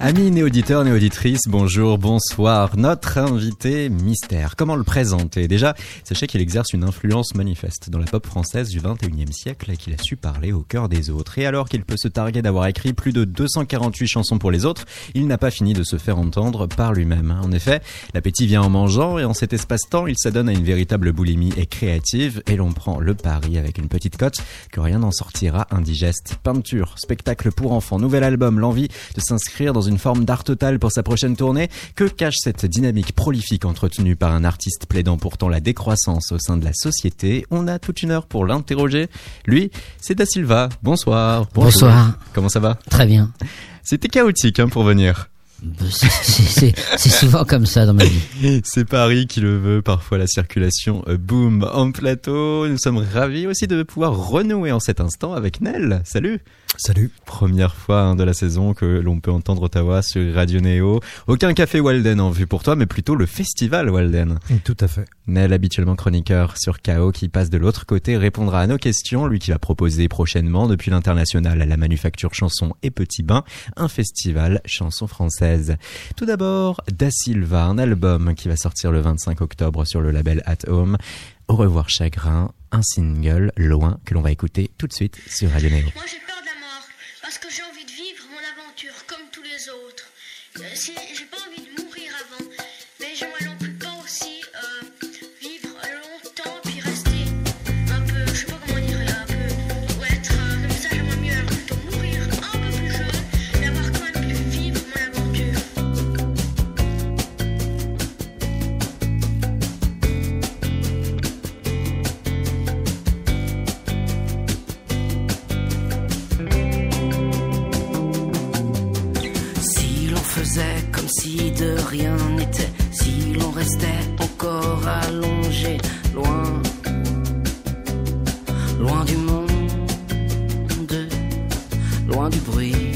Amis néauditeurs, néauditrices, bonjour, bonsoir. Notre invité mystère, comment le présenter? Déjà, sachez qu'il exerce une influence manifeste dans la pop française du 21e siècle et qu'il a su parler au cœur des autres. Et alors qu'il peut se targuer d'avoir écrit plus de 248 chansons pour les autres, il n'a pas fini de se faire entendre par lui-même. En effet, l'appétit vient en mangeant et en cet espace-temps, il s'adonne à une véritable boulimie et créative et l'on prend le pari avec une petite cote que rien n'en sortira indigeste. Peinture, spectacle pour enfants, nouvel album, l'envie de s'inscrire dans une forme d'art total pour sa prochaine tournée Que cache cette dynamique prolifique entretenue par un artiste plaidant pourtant la décroissance au sein de la société? On a toute une heure pour l'interroger. Lui, c'est Da Silva. Bonsoir. Bonsoir. Comment ça va? Très bien. C'était chaotique hein, pour venir. Bah, c'est souvent comme ça dans ma vie. C'est Paris qui le veut, parfois la circulation euh, boom en plateau. Nous sommes ravis aussi de pouvoir renouer en cet instant avec Nel. Salut Salut. Première fois hein, de la saison que l'on peut entendre Ottawa sur Radio Néo. Aucun café Walden en vue pour toi, mais plutôt le festival Walden. Tout à fait. Nel, habituellement chroniqueur sur KO, qui passe de l'autre côté, répondra à nos questions. Lui qui va proposer prochainement, depuis l'international à la manufacture chanson et petit bain, un festival chanson française. Tout d'abord, Da Silva, un album qui va sortir le 25 octobre sur le label At Home. Au revoir chagrin, un single loin que l'on va écouter tout de suite sur Radio Néo. Moi j'ai peur de la mort parce que j'ai envie de vivre mon aventure comme tous les autres. Euh, si- si de rien n'était, si l'on restait encore allongé, loin, loin du monde, loin du bruit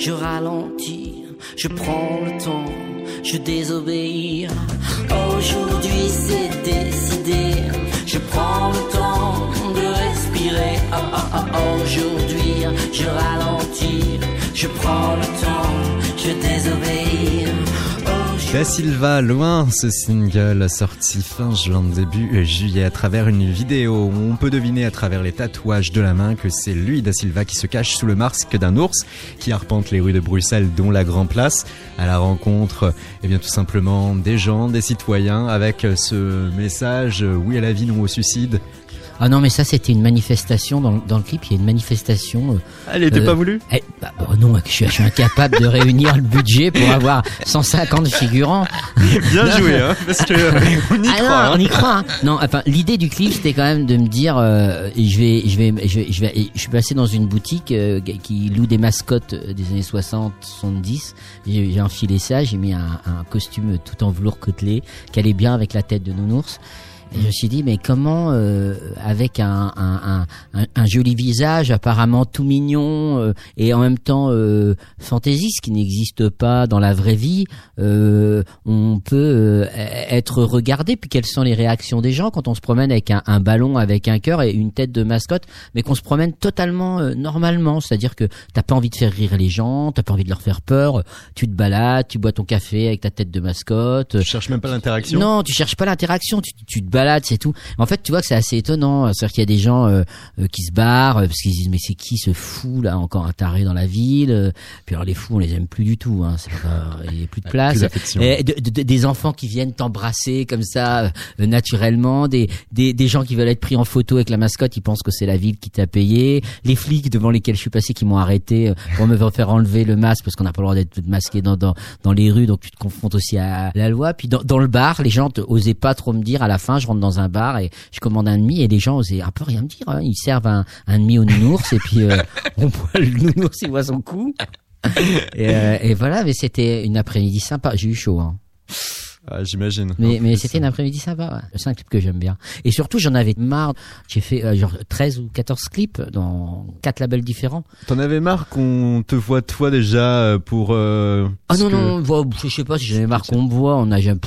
je ralentis, je prends le temps, je désobéis. Aujourd'hui c'est décidé, je prends le temps de respirer. Oh, oh, oh, Aujourd'hui je ralentis, je prends le temps, je désobéis. Da Silva, loin, ce single sorti fin juin, début juillet, à travers une vidéo on peut deviner à travers les tatouages de la main que c'est lui, Da Silva, qui se cache sous le masque d'un ours qui arpente les rues de Bruxelles, dont la Grand Place, à la rencontre, eh bien, tout simplement des gens, des citoyens, avec ce message, oui à la vie, non au suicide. Ah non, mais ça, c'était une manifestation dans, dans le clip. Il y a une manifestation. euh, Elle était Euh, pas voulue eh, bah, bah, non, je suis, je suis incapable de réunir le budget pour avoir 150 figurants. Bien joué, hein, parce que on y ah croit. non, hein. on y croit. hein. Non, enfin, l'idée du clip, c'était quand même de me dire, euh, je vais, je vais, je vais, je vais, je suis passé dans une boutique euh, qui loue des mascottes euh, des années 60, 70. J'ai j'ai enfilé ça, j'ai mis un, un costume tout en velours côtelé, qui allait bien avec la tête de nounours. Et je me suis dit, mais comment, euh, avec un, un, un, un, joli visage, apparemment tout mignon, euh, et en même temps euh, fantaisiste, qui n'existe pas dans la vraie vie, euh, on peut euh, être regardé? Puis quelles sont les réactions des gens quand on se promène avec un, un ballon, avec un cœur et une tête de mascotte, mais qu'on se promène totalement euh, normalement, c'est-à-dire que t'as pas envie de faire rire les gens, t'as pas envie de leur faire peur, tu te balades, tu bois ton café avec ta tête de mascotte. Tu cherches même pas l'interaction? Non, tu cherches pas l'interaction, tu, tu te balades, c'est tout. En fait, tu vois que c'est assez étonnant. C'est-à-dire qu'il y a des gens euh, euh, qui se barrent euh, parce qu'ils disent mais c'est qui ce fou là encore un taré dans la ville. euh. Puis alors les fous on les aime plus du tout. Hein. C'est pas, il y a plus de place. Et de- de- des enfants qui viennent t'embrasser comme ça euh, naturellement, des, des des gens qui veulent être pris en photo avec la mascotte, ils pensent que c'est la ville qui t'a payé. Les flics devant lesquels je suis passé qui m'ont arrêté euh, pour me faire enlever le masque parce qu'on n'a pas le droit d'être masqué dans, dans dans les rues, donc tu te confrontes aussi à la loi. Puis dans, dans le bar, les gens osaient pas trop me dire. À la fin, je dans un bar et je commande un demi et les gens osaient un peu rien me dire. hein. Ils servent un, demi au nounours et puis euh, on boit le nounours, il voit son coup. Et, euh, et voilà, mais c'était une après-midi sympa. J'ai eu chaud, hein. Ah, J'imagine. Mais, mais c'était une après-midi sympa. Ouais. C'est un clip que j'aime bien. Et surtout, j'en avais marre. J'ai fait euh, genre 13 ou 14 clips dans quatre labels différents. T'en avais marre qu'on te voit toi déjà euh, pour. euh, Ah non, que- non, bon, je sais pas si j'en ai marre qu'on me voit. On a jamais,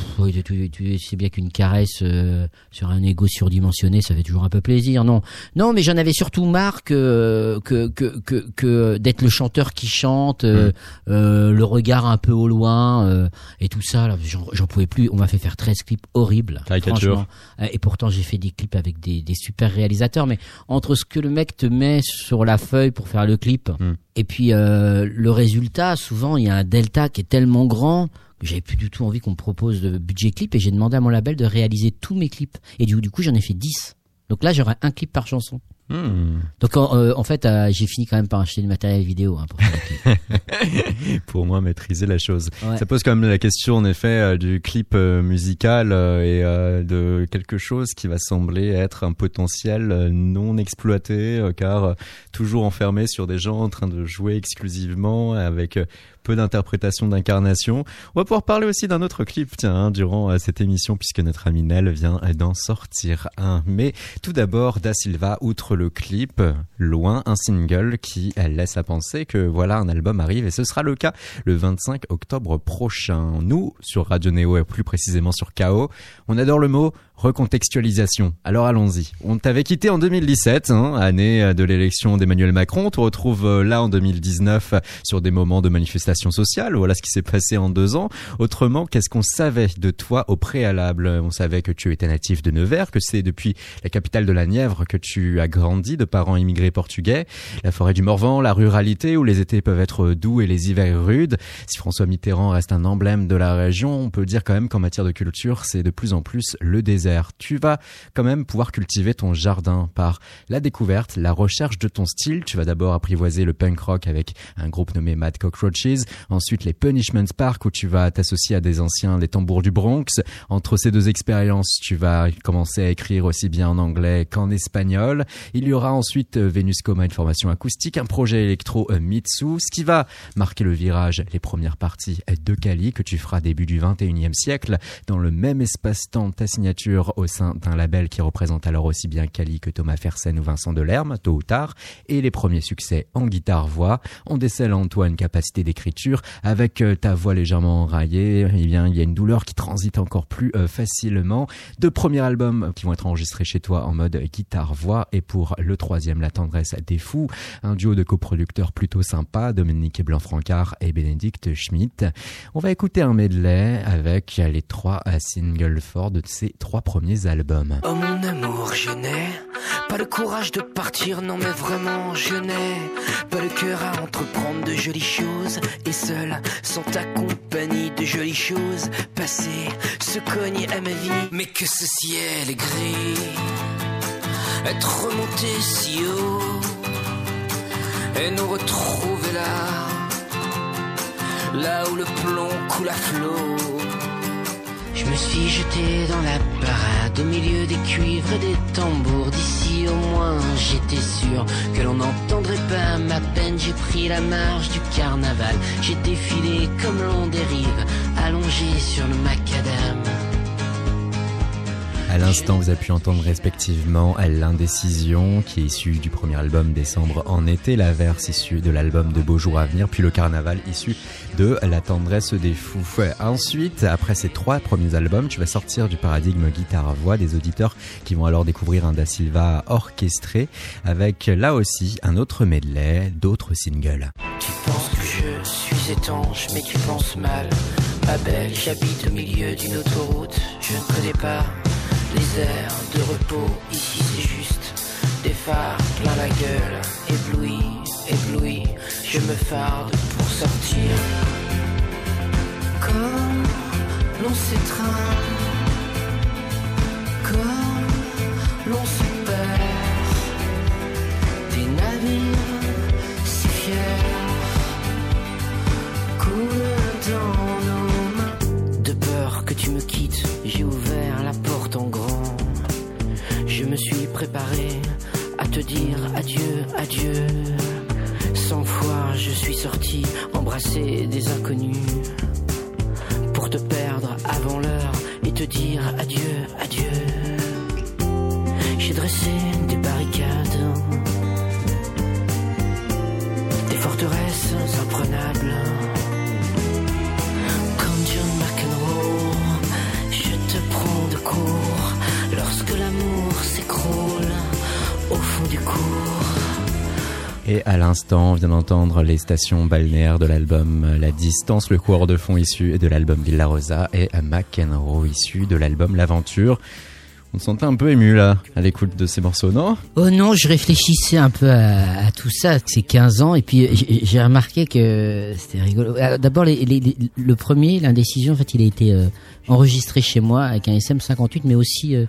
sais bien qu'une caresse euh, sur un ego surdimensionné, ça fait toujours un peu plaisir. Non, non, mais j'en avais surtout marre que que que que, que d'être le chanteur qui chante, euh, euh, le regard un peu au loin euh, et tout ça. J'en pouvais plus. On m'a fait faire 13 clips horribles. Caricature. Euh, Et pourtant, j'ai fait des clips avec des, des super réalisateurs. Mais entre ce que le mec te met sur la feuille pour faire le clip, Mm. et puis euh, le résultat, souvent, il y a un delta qui est tellement grand que j'avais plus du tout envie qu'on me propose de budget clip. Et j'ai demandé à mon label de réaliser tous mes clips. Et du, du coup, j'en ai fait 10. Donc là, j'aurai un clip par chanson. Hmm. Donc en, euh, en fait, euh, j'ai fini quand même par acheter du matériel vidéo hein, pour moi maîtriser la chose. Ouais. Ça pose quand même la question en effet euh, du clip euh, musical et de quelque chose qui va sembler être un potentiel non exploité car toujours enfermé sur des gens en train de jouer exclusivement avec peu d'interprétation d'incarnation. On va pouvoir parler aussi d'un autre clip tiens hein, durant euh, cette émission puisque notre ami Nel vient d'en sortir un. Mais tout d'abord Da Silva outre le clip Loin un single qui laisse à penser que voilà un album arrive et ce sera le cas le 25 octobre prochain. Nous, sur Radio Néo et plus précisément sur KO, on adore le mot recontextualisation. Alors allons-y. On t'avait quitté en 2017, hein, année de l'élection d'Emmanuel Macron. On te retrouve euh, là en 2019 sur des moments de manifestation sociale. Voilà ce qui s'est passé en deux ans. Autrement, qu'est-ce qu'on savait de toi au préalable? On savait que tu étais natif de Nevers, que c'est depuis la capitale de la Nièvre que tu as grandi de parents immigrés portugais. La forêt du Morvan, la ruralité où les étés peuvent être doux et les hivers rudes. Si François Mitterrand reste un emblème de la région, on peut dire quand même qu'en matière de culture, c'est de plus en plus le désert. Tu vas quand même pouvoir cultiver ton jardin par la découverte, la recherche de ton style. Tu vas d'abord apprivoiser le punk rock avec un groupe nommé Mad Cockroaches, ensuite les Punishment Park où tu vas t'associer à des anciens des tambours du Bronx. Entre ces deux expériences, tu vas commencer à écrire aussi bien en anglais qu'en espagnol. Il y aura ensuite euh, Venus Coma, une formation acoustique, un projet électro euh, Mitsu, ce qui va marquer le virage, les premières parties euh, de Cali que tu feras début du 21e siècle dans le même espace-temps ta signature au sein d'un label qui représente alors aussi bien Cali que Thomas Fersen ou Vincent Delerme, tôt ou tard, et les premiers succès en guitare-voix. On décèle en toi une capacité d'écriture avec euh, ta voix légèrement enraillée, eh bien il y a une douleur qui transite encore plus euh, facilement. Deux premiers albums qui vont être enregistrés chez toi en mode guitare-voix et pour le troisième, La tendresse des fous, un duo de coproducteurs plutôt sympa, Dominique Blanc-Francard et Bénédicte Schmidt. On va écouter un medley avec les trois euh, singles forts de ces trois premiers albums. Oh mon amour, je n'ai pas le courage de partir, non mais vraiment je n'ai pas le cœur à entreprendre de jolies choses et seul, sans ta compagnie de jolies choses passées, se cogner à ma vie. Mais que ce ciel est gris, être remonté si haut et nous retrouver là, là où le plomb coule à flot. Je me suis jeté dans la parade au milieu des cuivres et des tambours. D'ici au moins j'étais sûr que l'on n'entendrait pas ma peine. J'ai pris la marche du carnaval. J'ai défilé comme l'on dérive, allongé sur le macadam. À l'instant, vous avez pu entendre respectivement l'indécision qui est issue du premier album Décembre en été, la verse issue de l'album de Beaux jours à venir, puis le carnaval issu de La tendresse des fous. Ensuite, après ces trois premiers albums, tu vas sortir du paradigme guitare-voix des auditeurs qui vont alors découvrir un Da Silva orchestré avec là aussi un autre medley, d'autres singles. Tu penses que je suis étanche, mais tu penses mal. Ma belle, j'habite au milieu d'une autoroute. Je ne connais pas les airs de repos. Ici, c'est juste des phares plein la gueule. Ébloui, ébloui, je me farde pour sortir. Comme l'on s'étreint, comme l'on se perd. Des navires si fiers coulent dans nos mains. De peur que tu me quittes, j'ai ouvert la porte en grand. Je me suis préparé à te dire adieu, adieu. Cent fois je suis sorti embrasser des inconnus pour te perdre avant l'heure et te dire adieu, adieu. J'ai dressé des barricades, des forteresses imprenables. Comme John McEnroe, je te prends de court lorsque l'amour s'écroule au fond du cours. Et à l'instant, on vient d'entendre les stations balnéaires de l'album La Distance, le coureur de fond issu de l'album Villa Rosa et McEnroe issu de l'album L'Aventure. On se sentait un peu ému là, à l'écoute de ces morceaux, non? Oh non, je réfléchissais un peu à, tout ça, c'est 15 ans, et puis j'ai remarqué que c'était rigolo. D'abord, le premier, l'indécision, en fait, il a été euh, enregistré chez moi avec un SM58, mais aussi euh,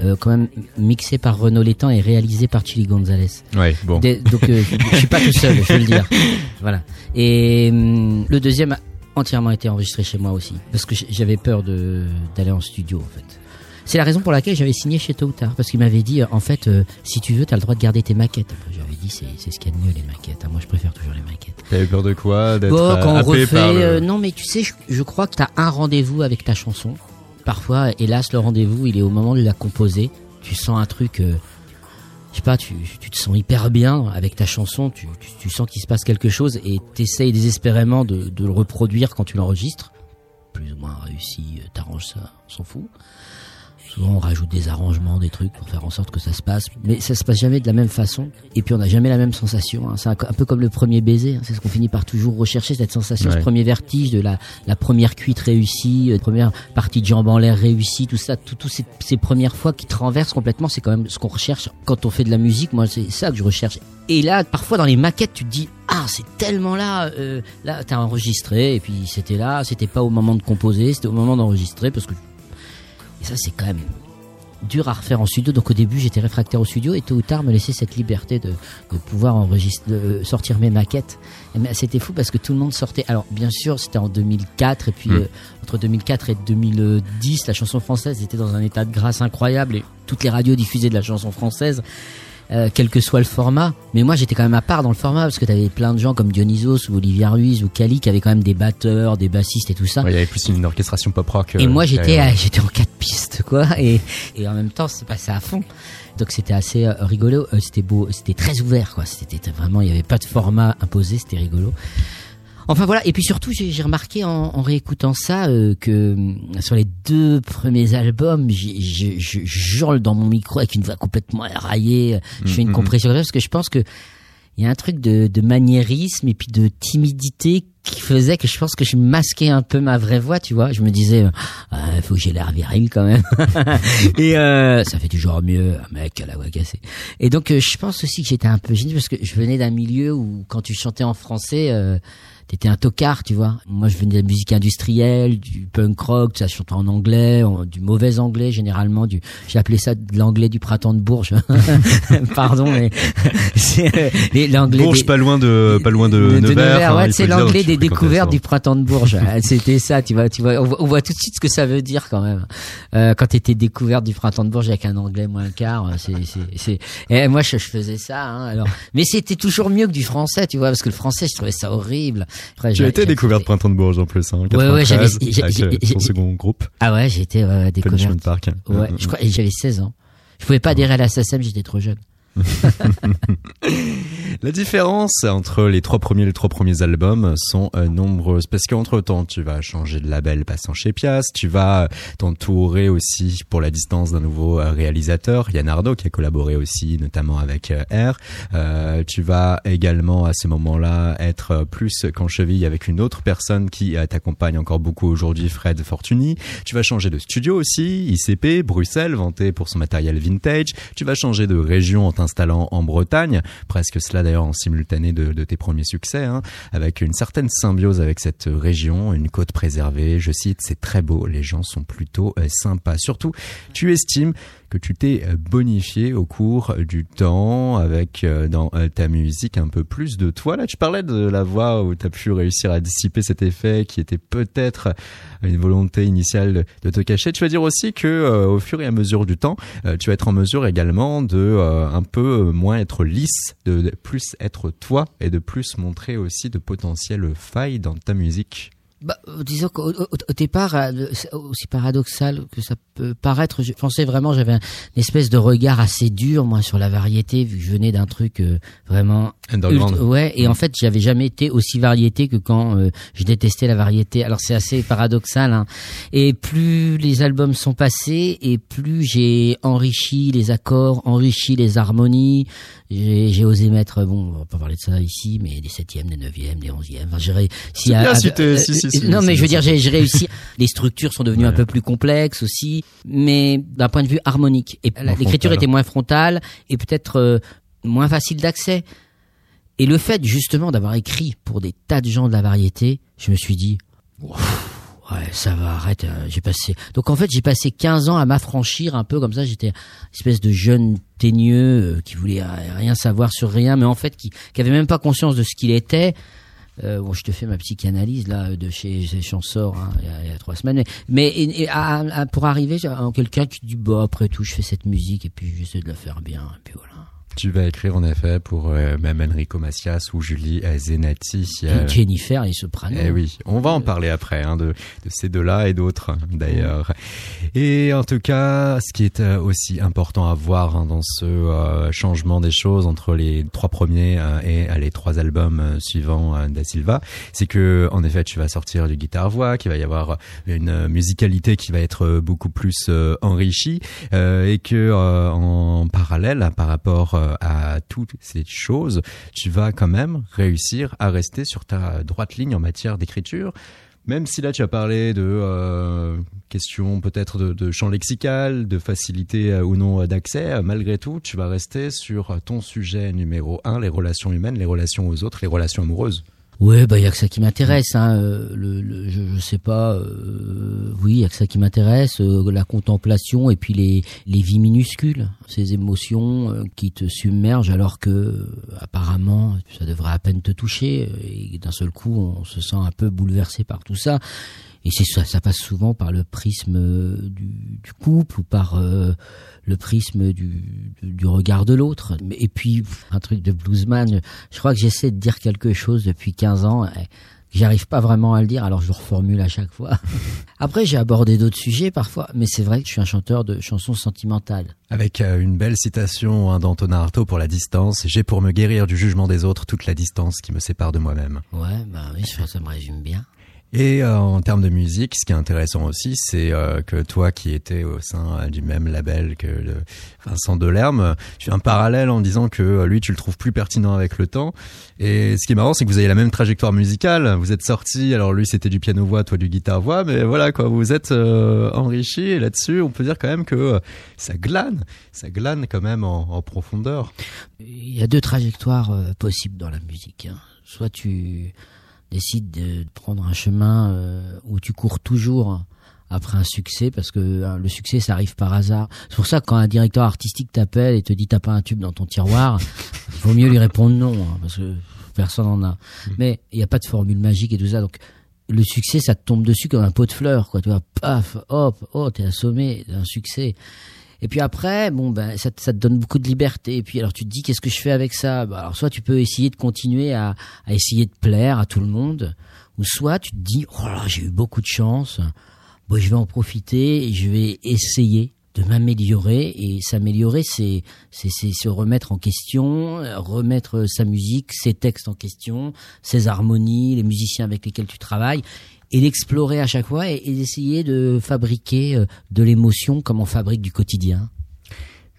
euh, quand même mixé par Renaud Létang et réalisé par Chili Gonzalez. Ouais, bon. Donc euh, je suis pas tout seul, je veux le dire. Voilà. Et hum, le deuxième a entièrement été enregistré chez moi aussi, parce que j'avais peur de d'aller en studio en fait. C'est la raison pour laquelle j'avais signé chez Tôt ou Tard, parce qu'il m'avait dit, euh, en fait, euh, si tu veux, tu as le droit de garder tes maquettes. J'avais dit, c'est c'est ce qu'il y a de mieux les maquettes. hein. Moi, je préfère toujours les maquettes. T'avais peur de quoi? D'être Bon, euh, quand on refait, par le- euh, non, mais tu sais, je, je crois que tu as un rendez-vous avec ta chanson. Parfois, hélas, le rendez-vous, il est au moment de la composer. Tu sens un truc, euh, je sais pas, tu, te sens hyper bien avec ta chanson. Tu sens qu'il se passe quelque chose et t'essayes désespérément de, de le reproduire quand tu l'enregistres. Plus ou moins réussi, euh, t'arranges ça, on s'en fout. Souvent, on rajoute des arrangements, des trucs pour faire en sorte que ça se passe. Mais ça se passe jamais de la même façon. Et puis, on n'a jamais la même sensation. hein. C'est un, un peu comme le premier baiser. hein. C'est ce qu'on finit par toujours rechercher, cette sensation, Ouais. ce premier vertige de la, la première cuite réussie, euh, première partie de jambe en l'air réussie, tout ça, tout, tout ces, ces premières fois qui te renversent complètement, c'est quand même ce qu'on recherche quand on fait de la musique. Moi, c'est ça que je recherche. Et là, parfois, dans les maquettes, tu te dis, ah, c'est tellement là, euh, là, t'as enregistré, et puis c'était là, c'était pas au moment de composer, c'était au moment d'enregistrer, parce que et ça, c'est quand même dur à refaire en studio. Donc au début, j'étais réfractaire au studio et tôt ou tard, me laisser cette liberté de, de pouvoir enregistrer, de sortir mes maquettes. Et mais c'était fou parce que tout le monde sortait. Alors bien sûr, c'était en 2004 et puis Mm. euh, entre 2004 et 2010, la chanson française était dans un état de grâce incroyable et toutes les radios diffusaient de la chanson française. Euh, quel que soit le format. Mais moi, j'étais quand même à part dans le format parce que t'avais plein de gens comme Dionysos ou Olivier Ruiz ou Cali qui avaient quand même des batteurs, des bassistes et tout ça. Ouais, il y avait plus une orchestration pop rock. Et euh, moi j'étais j'étais en quatre pistes quoi et et en même temps c'est passé à fond. Donc c'était assez euh, rigolo, Euh, c'était beau, c'était très ouvert quoi. C'était vraiment il y avait pas de format imposé, c'était rigolo. Enfin voilà et puis surtout j'ai remarqué en, en réécoutant ça euh, que hum, sur les deux premiers albums je j'hurle dans mon micro avec une voix complètement éraillée, euh, je fais une Mhm. compression parce que je pense que il y a un truc de, de maniérisme et puis de timidité qui faisait que je pense que je masquais un peu ma vraie voix, tu vois. Je me disais, euh, ah, faut que j'ai l'air viril quand même. et euh, ça fait toujours mieux, un mec à la voix cassée. Et donc, euh, je pense aussi que j'étais un peu gêné parce que je venais d'un milieu où, quand tu chantais en français, euh, t'étais un tocard, tu vois. Moi, je venais de la musique industrielle, du punk rock, ça chantait en anglais, en- du mauvais anglais généralement. Du, j'ai appelé ça de l'anglais du printemps de Bourges. Pardon, mais c'est euh, l'anglais. Bourges, des- pas loin de, pas loin de, Nevers. hein, ouais, c'est l'anglais des découvertes du printemps de Bourges. C'était ça, tu vois, tu vois. On voit, on voit tout de suite ce que ça veut dire quand même. Euh, quand t'étais découverte du printemps de Bourges avec un anglais moins le quart, euh, c'est, c'est, c'est. Et moi, je, je faisais ça. Hein, alors, mais c'était toujours mieux que du français, tu vois, parce que le français, je trouvais ça horrible. Après, Tu j'ai- as été découverte Printemps de Bourges en plus, hein, Ouais, ouais, j'avais- 93, j'ai- avec j'ai- euh, son second groupe, Ah ouais, j'ai été ouais, Punishment découverte. Park. Ouais, je crois, j'avais 16 ans. Je pouvais pas adhérer à la SACEM, j'étais trop jeune. La différence entre les trois premiers les trois premiers albums sont euh, nombreuses parce qu'entre temps tu vas changer de label passant chez Pias, tu vas t'entourer aussi pour la distance d'un nouveau euh, réalisateur, Yann Ardo qui a collaboré aussi notamment avec euh, R. Euh, tu vas également à ce moment-là être euh, plus qu'en cheville avec une autre personne qui euh, t'accompagne encore beaucoup aujourd'hui, Fred Fortuny. Tu vas changer de studio aussi, ICP, Bruxelles, vanté pour son matériel vintage. Tu vas changer de région en t'installant en Bretagne, presque cela d'ailleurs en simultané de, tes premiers succès, hein, avec une certaine symbiose avec cette région, une côte préservée. Je cite, c'est très beau, les gens sont plutôt euh, sympas. Surtout, tu estimes que tu t'es euh, bonifié au cours du temps avec euh, dans euh, ta musique un peu plus de toi. Là, tu parlais de la voix où tu as pu réussir à dissiper cet effet qui était peut-être une volonté initiale de- te cacher. Tu vas dire aussi que euh, au fur et à mesure du temps, euh, tu vas être en mesure également de euh, un peu moins être lisse, de plus être toi et de plus montrer aussi de potentielles failles dans ta musique. Bah, disons qu'au au, au départ, euh, aussi paradoxal que ça peut paraître, je pensais vraiment, j'avais un- une espèce de regard assez dur, moi, sur la variété, vu que je venais d'un truc euh, vraiment Underground. Ultra- ouais, et Mm. en fait, j'avais jamais été aussi variété que quand euh, je détestais la variété. Alors c'est assez paradoxal. Hein. Et plus les albums sont passés, et plus j'ai enrichi les accords, enrichi les harmonies. J'ai osé mettre, bon, on va pas parler de ça ici, mais des septièmes, des neuvièmes, des onzièmes. Enfin, j'ai réussi à- euh, si, si, si, non, mais je veux dire, j'ai réussi. Les structures sont devenues un peu plus complexes aussi, mais d'un point de vue harmonique. Et l'écriture frontal. était moins frontale et peut-être euh, moins facile d'accès. Et le fait justement d'avoir écrit pour des tas de gens de la variété, je me suis dit, Ouf, ouais, ça va, arrête. euh, J'ai passé. Donc en fait, j'ai passé 15 ans à m'affranchir un peu comme ça. J'étais espèce de jeune teigneux euh, qui voulait euh, rien savoir sur rien, mais en fait qui, qui avait même pas conscience de ce qu'il était. Bon, je te fais ma psychanalyse là de chez, chez Chansor hein, il, y a, trois semaines. Mais, mais et- et à- à- pour arriver quelqu'un qui dit bah après tout, je fais cette musique et puis j'essaie de la faire bien et puis voilà. Tu vas écrire en effet pour euh, même Enrico Macias ou Julie euh, Zenati. euh, Jennifer et Soprano. Eh oui, on va en parler après hein, de, de ces deux-là et d'autres hein, d'ailleurs. Et en tout cas, ce qui est euh, aussi important à voir hein, dans ce euh, changement des choses entre les trois premiers euh, et euh, les trois albums euh, suivants euh, da Silva, c'est que en effet, tu vas sortir du guitare-voix, qu'il va y avoir une euh, musicalité qui va être euh, beaucoup plus euh, enrichie euh, et que euh, en parallèle par rapport euh, à toutes ces choses, tu vas quand même réussir à rester sur ta droite ligne en matière d'écriture. Même si là tu as parlé de euh, questions peut-être de, champ lexical, de facilité euh, ou non euh, d'accès, euh, malgré tout, tu vas rester sur euh, ton sujet numéro un, les relations humaines, les relations aux autres, les relations amoureuses. Ouais, bah il y a que ça qui m'intéresse. Hein. euh, Le, le- je, je sais pas. euh, oui, il y a que ça qui m'intéresse. euh, la contemplation et puis les, les vies minuscules, ces émotions qui te submergent alors que apparemment ça devrait à peine te toucher. Et d'un seul coup, on se sent un peu bouleversé par tout ça. Et c'est ça, ça passe souvent par le prisme euh, du, du couple ou par euh, le prisme du, regard de l'autre. Et puis un truc de bluesman. Je crois que j'essaie de dire quelque chose depuis 15 ans. et J'arrive pas vraiment à le dire, alors je le reformule à chaque fois. Après, j'ai abordé d'autres sujets parfois, mais c'est vrai que je suis un chanteur de chansons sentimentales. Avec euh, une belle citation hein, d'Antonin Artaud pour la distance, j'ai pour me guérir du jugement des autres toute la distance qui me sépare de moi-même. Ouais, bah oui, ça me résume bien. Et euh, en termes de musique, ce qui est intéressant aussi, c'est euh, que toi qui étais au sein euh, du même label que le Vincent Delerme, tu fais un parallèle en disant que euh, lui tu le trouves plus pertinent avec le temps. Et ce qui est marrant, c'est que vous avez la même trajectoire musicale. Vous êtes sortis, alors lui c'était du piano voix, toi du guitare voix, mais voilà quoi, vous êtes euh, enrichis et là-dessus, on peut dire quand même que ça glane, ça glane quand même en, profondeur. Il y a deux trajectoires possibles dans la musique. hein. Soit tu décides de prendre un chemin euh, où tu cours toujours après un succès parce que hein, le succès ça arrive par hasard. C'est pour ça que quand un directeur artistique t'appelle et te dit t'as pas un tube dans ton tiroir, il vaut mieux lui répondre non hein, parce que personne en a. Mais il n'y a pas de formule magique et tout ça donc le succès ça te tombe dessus comme un pot de fleurs quoi tu vois paf hop oh t'es assommé d'un succès et puis après, bon ben ça, te- ça te donne beaucoup de liberté. Et puis alors tu te dis qu'est-ce que je fais avec ça? Bah, Alors soit tu peux essayer de continuer à, à essayer de plaire à tout le monde, ou soit tu te dis oh là j'ai eu beaucoup de chance, bon je vais en profiter et je vais essayer de m'améliorer. Et s'améliorer c'est c'est se remettre en question, remettre sa musique, ses textes en question, ses harmonies, les musiciens avec lesquels tu travailles et l'explorer à chaque fois et, et d'essayer de fabriquer euh, de l'émotion comme on fabrique du quotidien.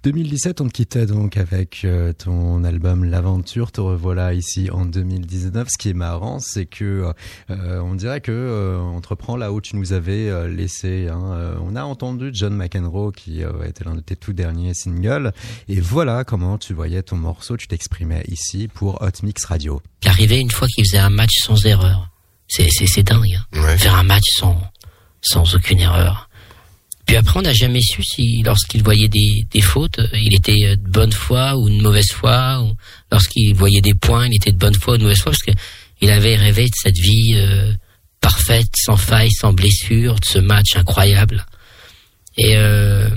2017, on te quittait donc avec euh, ton album L'aventure. Te revoilà ici en 2019. Ce qui est marrant, c'est que euh, on dirait que euh, on te reprend là où tu nous avais euh, laissé. Hein. Euh, on a entendu John McEnroe qui euh, était l'un de tes tout derniers singles. Et voilà comment tu voyais ton morceau. Tu t'exprimais ici pour Hot Mix Radio. Il arrivait une fois qu'il faisait un match sans erreur. C'est, c'est, c'est dingue. hein. Ouais. Faire un match sans, sans aucune erreur. Puis après, on n'a jamais su si, lorsqu'il voyait des, des fautes, euh, il était euh, de bonne foi ou de mauvaise foi. Ou lorsqu'il voyait des points, il était de bonne foi ou de mauvaise foi, parce que il avait rêvé de cette vie euh, parfaite, sans faille, sans blessure, de ce match incroyable. Et, euh,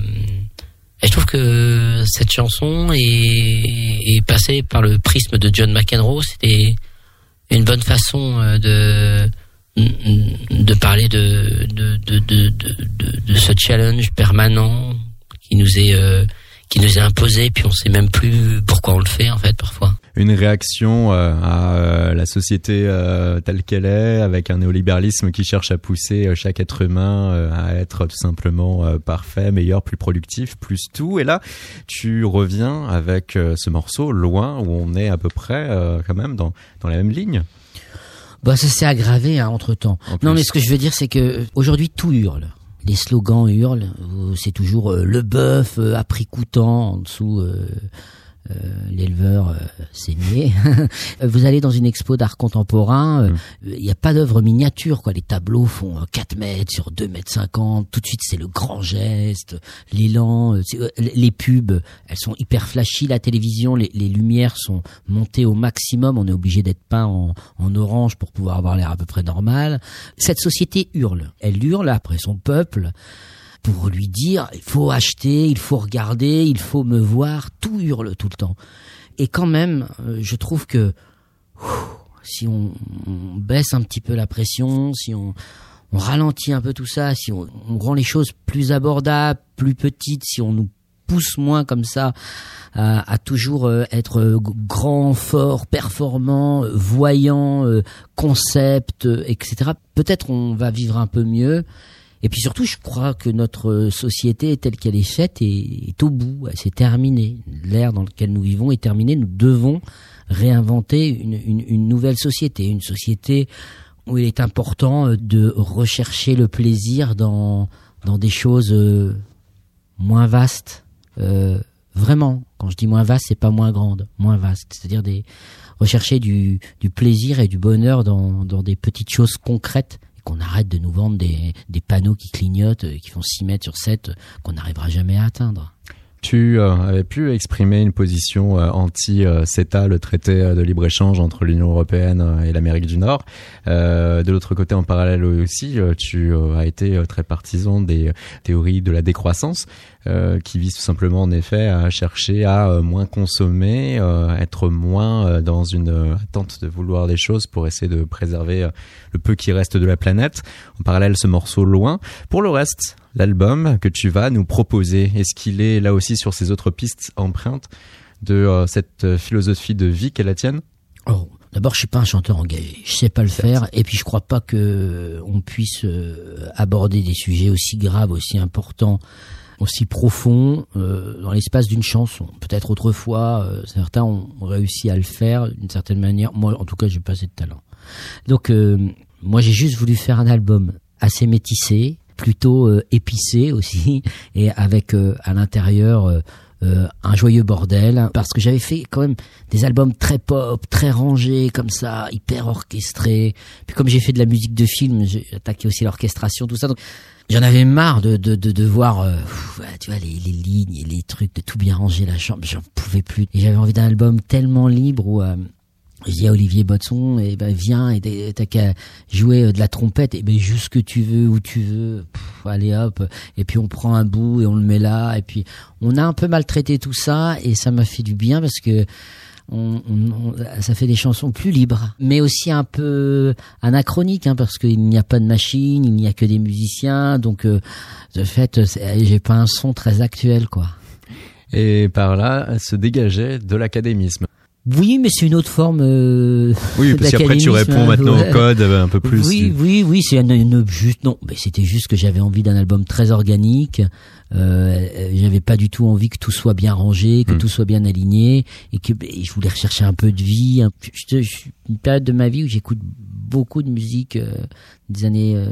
et je trouve que cette chanson est, est passée par le prisme de John McEnroe. C'était une bonne façon euh, de de parler de de, de, de, de, de- de ce challenge permanent qui nous est euh, qui nous est imposé puis on sait même plus pourquoi on le fait en fait parfois. Une réaction euh, à euh, la société euh, telle qu'elle est, avec un néolibéralisme qui cherche à pousser euh, chaque être humain euh, à être tout simplement euh, parfait, meilleur, plus productif, plus tout. Et là, tu reviens avec euh, ce morceau loin où on est à peu près euh, quand même dans dans la même ligne. Bah ça s'est aggravé entre temps. En. Non mais ce que je veux dire c'est que aujourd'hui tout hurle. Les slogans hurlent. C'est toujours euh, le bœuf euh, a pris coûtant en dessous. euh, euh, l'éleveur euh, saigné. Vous allez dans une expo d'art contemporain, euh, il n'y a pas d'œuvre miniature quoi. Les tableaux font euh, 4 mètres sur 2 mètres 50. Tout de suite c'est le grand geste, l'élan. euh, euh, les pubs, elles sont hyper flashy. La télévision, les, les lumières sont montées au maximum. On est obligé d'être peint en, en orange pour pouvoir avoir l'air à peu près normal. Cette société hurle. Elle hurle après son peuple pour lui dire il faut acheter, il faut regarder, il faut me voir, tout hurle tout le temps. Et quand même, euh, je trouve que si on, baisse un petit peu la pression, si on, ralentit un peu tout ça, si on, rend les choses plus abordables, plus petites, si on nous pousse moins comme ça à, à toujours euh, être euh, grand, fort, performant, voyant, concept, etc. Peut-être on va vivre un peu mieux. Et puis surtout, je crois que notre euh, société telle qu'elle est faite est, est au bout, elle s'est terminée. L'ère dans laquelle nous vivons est terminée. Nous devons réinventer une, nouvelle société, une société où il est important euh, de rechercher le plaisir dans des choses euh, moins vastes. Euh, vraiment, quand je dis moins vaste, c'est pas moins grande, moins vaste. C'est-à-dire des rechercher du, plaisir et du bonheur dans, des petites choses concrètes qu'on arrête de nous vendre des, panneaux qui clignotent, euh, qui font 6 mètres sur 7, euh, qu'on n'arrivera jamais à atteindre. Tu euh, avais pu exprimer une position euh, anti-CETA, le traité euh, de libre-échange entre l'Union européenne et l'Amérique du Nord. De l'autre côté, en parallèle aussi, tu as été très partisan des théories de la décroissance, qui visent tout simplement en effet à chercher à moins consommer, être moins dans une attente de vouloir des choses pour essayer de préserver le peu qui reste de la planète. En parallèle, ce morceau loin. Pour le reste, l'album que tu vas nous proposer, est-ce qu'il est là aussi sur ces autres pistes empreintes de euh, cette euh, philosophie de vie qu'est la tienne? Oh, D'abord, je suis pas un chanteur engagé. Je sais pas le faire, et puis je crois pas que on puisse euh, aborder des sujets aussi graves, aussi importants, aussi profonds euh, dans l'espace d'une chanson. Peut-être autrefois, euh, certains ont réussi à le faire d'une certaine manière. Moi, en tout cas, j'ai pas assez de talent. Donc, euh, moi, j'ai juste voulu faire un album assez métissé, plutôt euh, épicé aussi, et avec euh, à l'intérieur euh, euh, un joyeux bordel, parce que j'avais fait quand même des albums très pop, très rangés comme ça, hyper orchestrés. Puis comme j'ai fait de la musique de film, j'ai attaqué aussi l'orchestration, tout ça. Donc J'en avais marre de de de, de voir, euh, tu vois, les, les lignes et les trucs de tout bien ranger la chambre. J'en pouvais plus. Et j'avais envie d'un album tellement libre où euh, je dis à Olivier Botson, et ben viens et t'as- qu'à jouer euh, de la trompette, et ben juste ce que tu veux, où tu veux, Pff, allez hop, et puis on prend un bout et on le met là, et puis on a un peu maltraité tout ça, et ça m'a fait du bien parce que on, on- ça fait des chansons plus libres, mais aussi un peu anachroniques, hein, parce qu'il n'y a pas de machine, il n'y a que des musiciens, donc euh, de fait, c'est- j'ai pas un son très actuel, quoi. Et par là, se dégageait de l'académisme. Oui, mais c'est une autre forme. euh, Oui, parce qu'après tu réponds maintenant ouais. au code euh, un peu plus. Oui, du- oui, oui, c'est une- juste non, mais c'était juste que j'avais envie d'un album très organique. Euh, j'avais pas du tout envie que tout soit bien rangé, que Hmm. tout soit bien aligné, et que et je voulais rechercher un peu de vie. un- je- je- une période de ma vie où j'écoute beaucoup de musique euh, des années euh,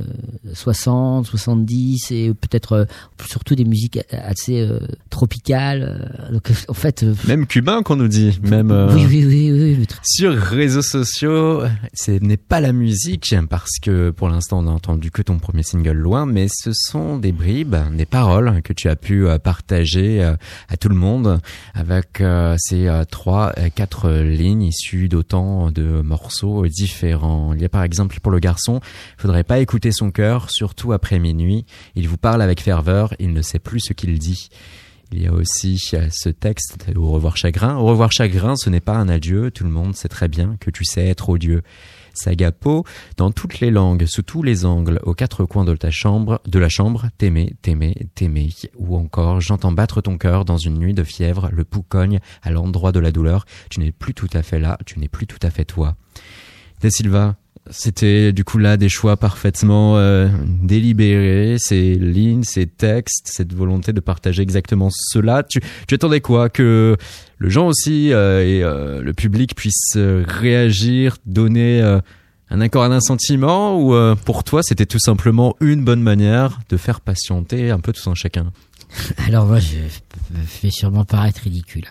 60, 70 et peut-être euh, surtout des musiques assez euh, tropicales. euh, donc en fait, euh, Même cubain qu'on nous dit, même. euh, oui, oui, oui, Sur réseaux sociaux, ce n'est pas la musique, parce que pour l'instant on n'a entendu que ton premier single loin, mais ce sont des bribes, des paroles que tu as pu euh, partager euh, à tout le monde avec euh, ces euh, trois, euh, quatre lignes issues d'autant de morceaux différents. Il y a par exemple pour le garçon, il faudrait pas écouter son cœur, surtout après minuit. Il vous parle avec ferveur, il ne sait plus ce qu'il dit. Il y a aussi euh, ce texte au revoir chagrin. Au revoir chagrin, ce n'est pas un adieu. Tout le monde sait très bien que tu sais être odieux. Sagapo, dans toutes les langues, sous tous les angles, aux quatre coins de ta chambre, de la chambre, t'aimer, t'aimer, t'aimer. Ou encore, j'entends battre ton cœur dans une nuit de fièvre, le pouls cogne à l'endroit de la douleur. Tu n'es plus tout à fait là, tu n'es plus tout à fait toi. De Silva, c'était du coup là des choix parfaitement euh, délibérés, ces lignes, ces textes, cette volonté de partager exactement cela. Tu, tu attendais quoi? Que le gens aussi euh, et euh, le public puissent euh, réagir, donner euh, un accord à un sentiment? Ou euh, pour toi c'était tout simplement une bonne manière de faire patienter un peu tout un chacun? Alors moi, je je vais sûrement paraître ridicule.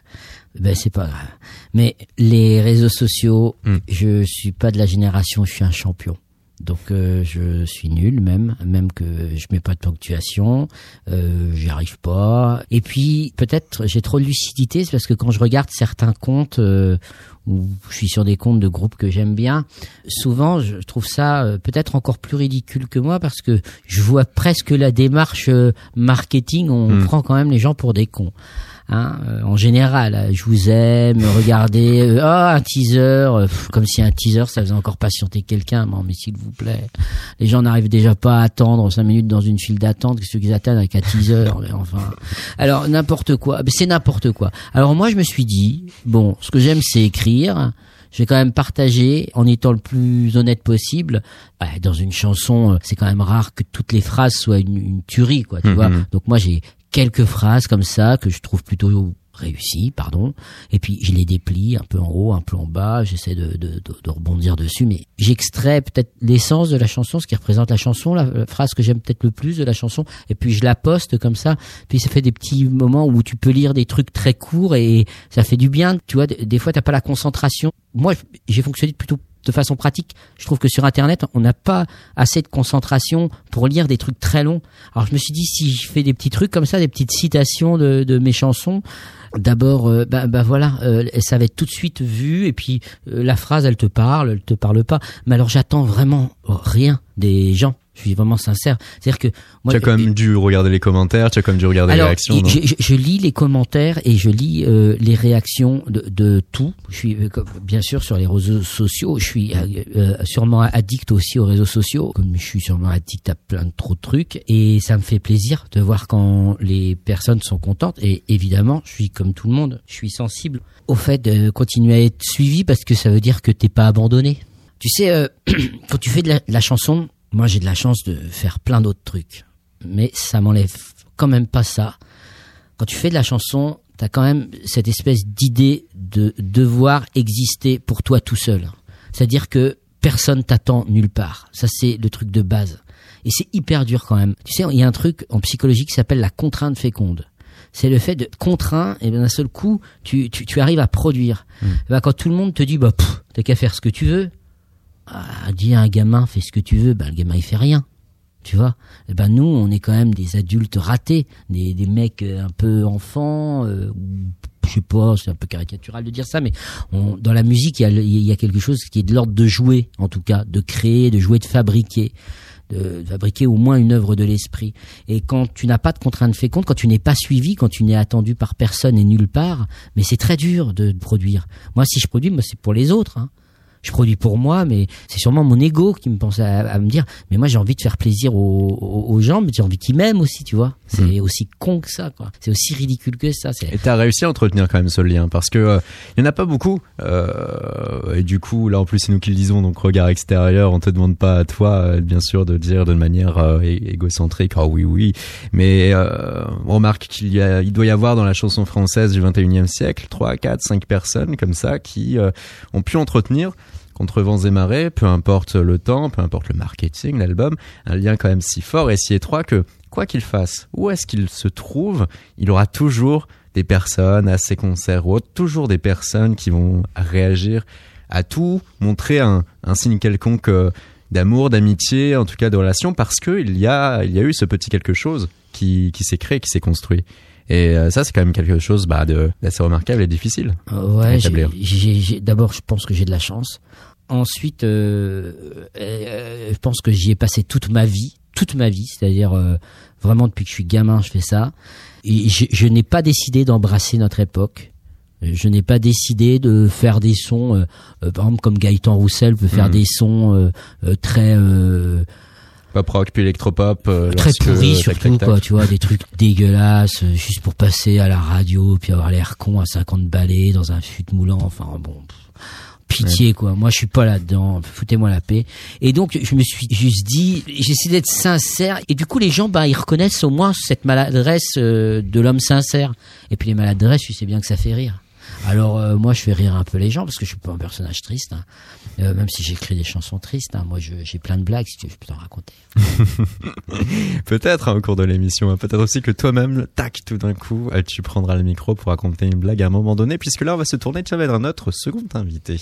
Ben c'est pas grave. Mais les réseaux sociaux, Hmm. je suis pas de la génération, je suis un champion. Donc euh, je suis nul même, même que je mets pas de ponctuation, euh, j'y arrive pas. Et puis peut-être j'ai trop de lucidité, c'est parce que quand je regarde certains comptes euh, ou je suis sur des comptes de groupes que j'aime bien, souvent je trouve ça euh, peut-être encore plus ridicule que moi parce que je vois presque la démarche euh, marketing, on Hmm. prend quand même les gens pour des cons. Hein, euh, en général, euh, je vous aime, regardez, euh, ah un teaser, euh, pff, comme si un teaser ça faisait encore patienter quelqu'un. Non, mais s'il vous plaît, les gens n'arrivent déjà pas à attendre cinq minutes dans une file d'attente, qu'est-ce qu'ils attendent avec un teaser mais Enfin, alors n'importe quoi, c'est n'importe quoi. Alors moi je me suis dit, bon, ce que j'aime c'est écrire. Je vais quand même partager en étant le plus honnête possible. Bah, dans une chanson, euh, c'est quand même rare que toutes les phrases soient une, une tuerie, quoi. Tu Mhm. vois. Donc moi j'ai quelques phrases comme ça que je trouve plutôt réussies, pardon. Et puis je les déplie un peu en haut, un peu en bas. J'essaie de, de, de, rebondir dessus, mais j'extrais peut-être l'essence de la chanson, ce qui représente la chanson, la, la phrase que j'aime peut-être le plus de la chanson. Et puis je la poste comme ça. Puis ça fait des petits moments où tu peux lire des trucs très courts et ça fait du bien. Tu vois, des des fois t'as pas la concentration. Moi, j'ai fonctionné plutôt de façon pratique. Je trouve que sur Internet, on n'a pas assez de concentration pour lire des trucs très longs. Alors je me suis dit, si je fais des petits trucs comme ça, des petites citations de, de mes chansons, d'abord, euh, bah, bah voilà, euh, ça va être tout de suite vu, et puis euh, la phrase, elle te parle, elle te parle pas. Mais alors j'attends vraiment rien des gens. Je suis vraiment sincère. C'est-à-dire que moi, tu as quand même dû regarder les commentaires, tu as quand même dû regarder alors, les réactions. je, je- je lis les commentaires et je lis euh, les réactions de, de tout. Je suis euh, bien sûr sur les réseaux sociaux. Je suis euh, euh, sûrement addict aussi aux réseaux sociaux, comme je suis sûrement addict à plein de trop de trucs. Et ça me fait plaisir de voir quand les personnes sont contentes. Et évidemment, je suis comme tout le monde, je suis sensible au fait de continuer à être suivi parce que ça veut dire que t'es pas abandonné. Tu sais, euh, quand tu fais de la, de la chanson, moi j'ai de la chance de faire plein d'autres trucs, mais ça m'enlève quand même pas ça. Quand tu fais de la chanson, t'as quand même cette espèce d'idée de devoir exister pour toi tout seul. C'est-à-dire que personne t'attend nulle part. Ça c'est le truc de base. Et c'est hyper dur quand même. Tu sais, il y a un truc en psychologie qui s'appelle la contrainte féconde. C'est le fait de contraint et ben, d'un seul coup, tu, tu, tu arrives à produire. Eh ben, quand tout le monde te dit, bah, t'as qu'à faire ce que tu veux, ah, dis à un gamin, fais ce que tu veux, ben, le gamin il fait rien. Tu vois? Eh ben nous, on est quand même des adultes ratés, des, des mecs euh, un peu enfants, euh, je sais pas, c'est un peu caricatural de dire ça, mais on, dans la musique, il y, a, il y a quelque chose qui est de l'ordre de jouer, en tout cas, de créer, de jouer, de fabriquer, de, de fabriquer au moins une œuvre de l'esprit. Et quand tu n'as pas de contrainte féconde, quand tu n'es pas suivi, quand tu n'es attendu par personne et nulle part, mais c'est très dur de produire. Moi, si je produis, moi, c'est pour les autres. Hein je produis pour moi, mais c'est sûrement mon ego qui me pense à, à me dire, mais moi j'ai envie de faire plaisir aux, aux, aux gens, mais j'ai envie qu'ils m'aiment aussi, tu vois. C'est aussi con que ça, quoi. C'est aussi ridicule que ça. Et t'as réussi à entretenir quand même ce lien parce que euh, il y en a pas beaucoup. Euh, et du coup, là en plus c'est nous qui le disons, donc regard extérieur, on te demande pas à toi, euh, bien sûr, de dire de manière euh, égocentrique, ah oui oui. Mais euh, remarque qu'il y a, il doit y avoir dans la chanson française du 21e siècle trois, quatre, cinq personnes comme ça qui euh, ont pu entretenir contre vents et marées, peu importe le temps, peu importe le marketing, l'album, un lien quand même si fort et si étroit que quoi qu'il fasse, où est-ce qu'il se trouve, il aura toujours des personnes à ses concerts ou autres, toujours des personnes qui vont réagir à tout, montrer un, un signe quelconque euh, d'amour, d'amitié, en tout cas de relation, parce que il y a, il y a eu ce petit quelque chose qui, qui s'est créé, qui s'est construit. Et euh, ça, c'est quand même quelque chose bah, de- d'assez remarquable et difficile. Euh, ouais, d'abord, je pense que j'ai de la chance. Ensuite, euh, euh, je pense que j'y ai passé toute ma vie, toute ma vie, c'est-à-dire euh, vraiment depuis que je suis gamin, je fais ça. Et je, je n'ai pas décidé d'embrasser notre époque. Je n'ai pas décidé de faire des sons, euh, euh, par exemple comme Gaëtan Roussel peut faire Mhm. des sons euh, très euh, Pop rock puis électropop. euh, très pourris surtout quoi tu vois des trucs dégueulasses euh, juste pour passer à la radio puis avoir l'air con à 50 balais dans un fut moulant enfin bon pff, pitié quoi. Moi je suis pas là-dedans. Foutez-moi la paix. Et donc je me suis juste dit j'essaie d'être sincère. Et du coup les gens bah ils reconnaissent au moins cette maladresse euh, de l'homme sincère. Et puis les maladresses tu sais bien que ça fait rire alors euh, moi je fais rire un peu les gens parce que je suis pas un personnage triste hein. Euh, même si j'écris des chansons tristes hein. moi j'ai plein de blagues si tu veux je peux t'en raconter Peut-être hein, au cours de l'émission, hein. peut-être aussi que toi-même, tac, tout d'un coup, euh, tu prendras le micro pour raconter une blague à un moment donné, puisque là, on va se tourner vers notre second invité.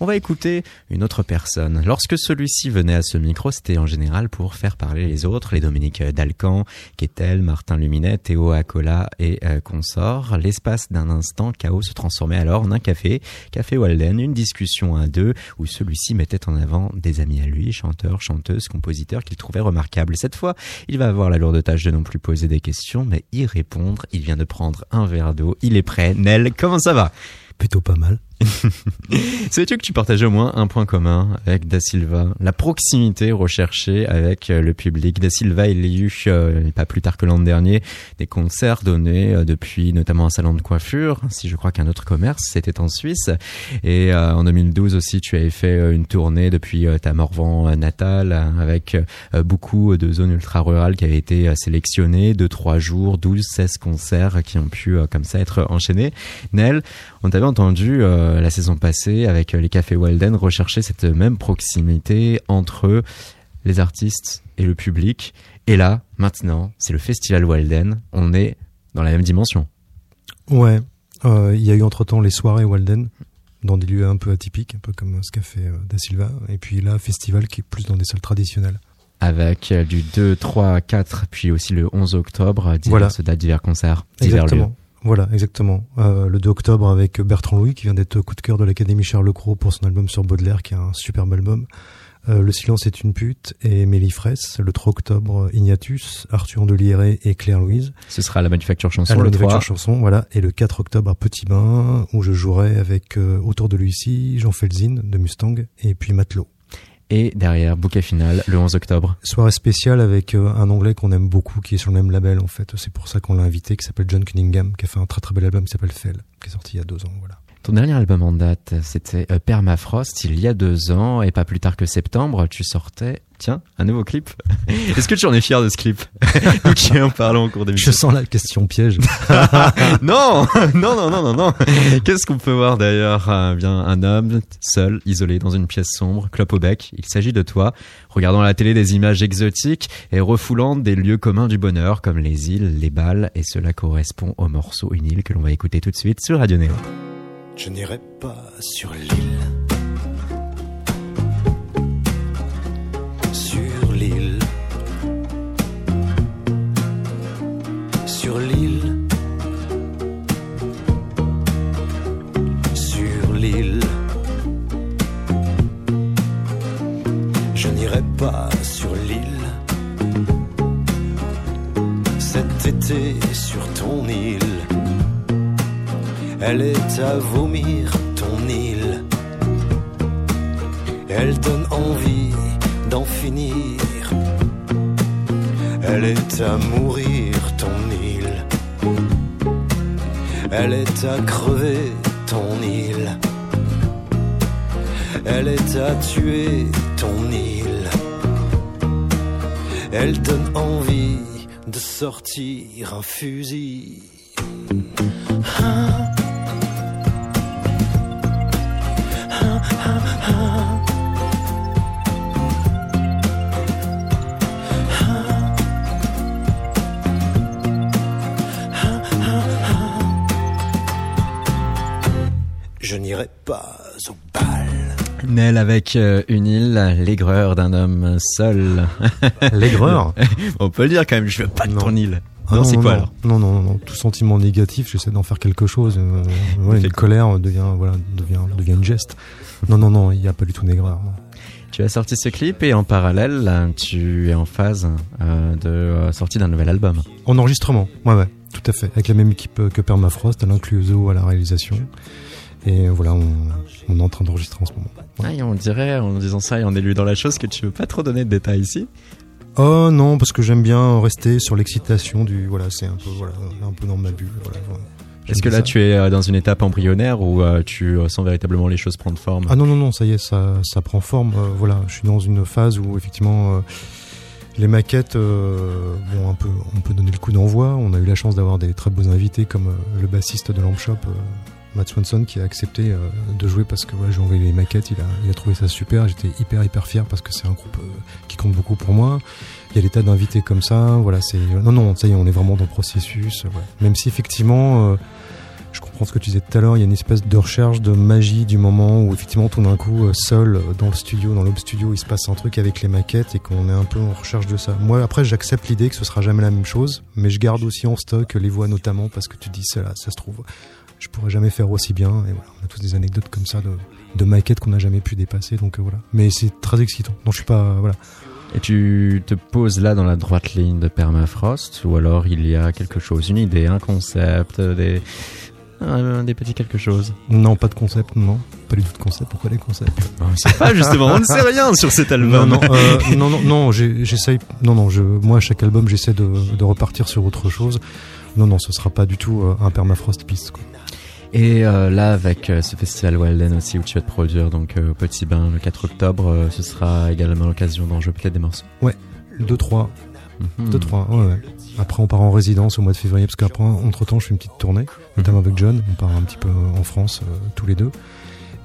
On va écouter une autre personne. Lorsque celui-ci venait à ce micro, c'était en général pour faire parler les autres, les Dominique Dalcan, Kettel, Martin Luminet, Théo Acola et euh, consorts. L'espace d'un instant, Chaos se transformait alors en un café, Café Walden, une discussion à deux, où celui-ci mettait en avant des amis à lui, chanteurs, chanteuses, compositeurs qu'il trouvait remarquables. Cette fois, il va avoir la lourde tâche de non plus poser des questions, mais y répondre. Il vient de prendre un verre d'eau. Il est prêt. Nel, comment ça va? Plutôt pas mal. Sais-tu que tu partageais au moins un point commun avec Da Silva? La proximité recherchée avec euh, le public. Da Silva, il y a eu, pas plus tard que l'an dernier, des concerts donnés euh, depuis notamment un salon de coiffure, si je crois qu'un autre commerce, c'était en Suisse. Et euh, en 2012 aussi, tu avais fait une tournée depuis ta Morvan natale avec beaucoup de zones ultra-rurales qui avaient été sélectionnées, de trois jours, 12, 16 concerts qui ont pu comme ça être enchaînés. Nel, on t'avait entendu la saison passée avec euh, les cafés Walden rechercher cette même proximité entre les artistes et le public. Et là, maintenant, c'est le festival Walden. On est dans la même dimension. Ouais. Euh, Il y a eu entre-temps les soirées Walden, dans des lieux un peu atypiques, un peu comme ce qu'a fait euh, Da Silva. Et puis là, festival qui est plus dans des salles traditionnelles. Avec euh, du 2, 3, 4, puis aussi le 11 octobre, euh, diverses Voilà. dates, divers concerts, divers lieux. Voilà, exactement. Euh, le 2 octobre avec Bertrand Louis, qui vient d'être coup de cœur de l'Académie Charles Cros pour son album sur Baudelaire, qui est un superbe album. euh, Le silence est une pute et Mélifresse. Le 3 octobre, Ignatus, Arthur de Lieré et Claire Louise. Ce sera à la Manufacture Chanson À la le Manufacture 3. chanson, voilà. Et le 4 octobre à Petit Bain, où je jouerai avec euh, autour de Lucie, Jean Felzin de Mustang et puis Matelot. Et derrière, bouquet final, le 11 octobre. Soirée spéciale avec euh, un anglais qu'on aime beaucoup, qui est sur le même label en fait. C'est pour ça qu'on l'a invité, qui s'appelle John Cunningham, qui a fait un très très bel album qui s'appelle Fell, qui est sorti il y a deux ans. Voilà. Ton dernier album en date, c'était euh, Permafrost, il y a deux ans, et pas plus tard que septembre, tu sortais, tiens, un nouveau clip. Est-ce que tu en es fier de ce clip? Nous qui en parlons au cours des Je sens la question piège. non, non, non, non, non, non. Qu'est-ce qu'on peut voir d'ailleurs? Euh, Bien, un homme seul, isolé dans une pièce sombre, clope au bec. Il s'agit de toi, regardant à la télé des images exotiques et refoulant des lieux communs du bonheur comme les îles, les balles, et cela correspond au morceau Une île que l'on va écouter tout de suite sur Radio Néo. Je n'irai pas sur l'île. Sur l'île. Sur l'île. Sur l'île. Je n'irai pas sur l'île. Cet été sur ton île. Elle est à vomir ton île. Elle donne envie d'en finir. Elle est à mourir ton île. Elle est à crever ton île. Elle est à tuer ton île. Elle donne envie de sortir un fusil. Je n'irai pas au bal. Nel avec euh, une île, l'aigreur d'un homme seul. L'aigreur On peut le dire quand même, je veux pas de Non. ton île. Ah non, c'est quoi non, alors? Non, non, non, non, tout sentiment négatif, j'essaie d'en faire quelque chose. euh, ouais, une colère devient, voilà, devient, devient une geste. Non, non, non, il n'y a pas du tout d'aigreur. Tu as sorti ce clip et en parallèle, tu es en phase euh, de euh, sortie d'un nouvel album. En enregistrement, ouais, ouais, tout à fait. Avec la même équipe que Permafrost, Alain Clueso à la réalisation. Et voilà, on, on est en train d'enregistrer en ce moment. Ah, et on dirait, en disant ça et en élu dans la chose, que tu veux pas trop donner de détails ici. Oh non, parce que j'aime bien rester sur l'excitation du. Voilà, c'est un peu, voilà, un peu dans ma bulle. Voilà, voilà. J'aime Est-ce que là, ça. tu es euh, dans une étape embryonnaire où euh, tu euh, sens véritablement les choses prendre forme? Ah non, non, non, ça y est, ça, ça prend forme. euh, voilà, je suis dans une phase où effectivement euh, les maquettes, bon, un peu, on peut donner le coup d'envoi. On a eu la chance d'avoir des très beaux invités comme le bassiste de Lamp Shop, Matt Swanson, qui a accepté euh, de jouer parce que voilà, j'ai envoyé les maquettes. Il a, trouvé ça super. J'étais hyper, hyper fier parce que c'est un groupe euh, qui compte beaucoup pour moi. Il y a des tas d'invités comme ça. Voilà, c'est non, non, ça y est, on est vraiment dans le processus. Même si effectivement. euh, je comprends ce que tu disais tout à l'heure, il y a une espèce de recherche de magie du moment où effectivement tout d'un coup, seul dans le studio, dans l'home studio, il se passe un truc avec les maquettes et qu'on est un peu en recherche de ça. Moi après j'accepte l'idée que ce sera jamais la même chose, mais je garde aussi en stock les voix notamment parce que tu dis ça, ça se trouve, je pourrais jamais faire aussi bien et voilà, on a tous des anecdotes comme ça de, de maquettes qu'on n'a jamais pu dépasser donc euh, voilà. Mais c'est très excitant. Non, je suis pas voilà. Et tu te poses là dans la droite ligne de Permafrost ou alors il y a quelque chose, une idée, un concept, des, des petits quelque chose? Non, pas de concept, non, pas du tout de concept. Pourquoi des concepts? On ne sait pas justement, on ne sait rien sur cet album. Non, non, euh, non, non, non, j'essaye. Non, non, je, moi, à chaque album, j'essaie de, de repartir sur autre chose. Non, non, ce sera pas du tout euh, un permafrost piste. Quoi. Et euh, là, avec euh, ce festival Walden aussi où tu vas te produire, donc euh, au Petit Bain le 4 octobre, euh, ce sera également l'occasion d'en jouer peut-être des morceaux. Deux, trois, Mhm. deux, trois. Ouais, ouais. Après, on part en résidence au mois de février parce qu'après, entre temps, je fais une petite tournée, notamment avec John. On part un petit peu en France euh, tous les deux.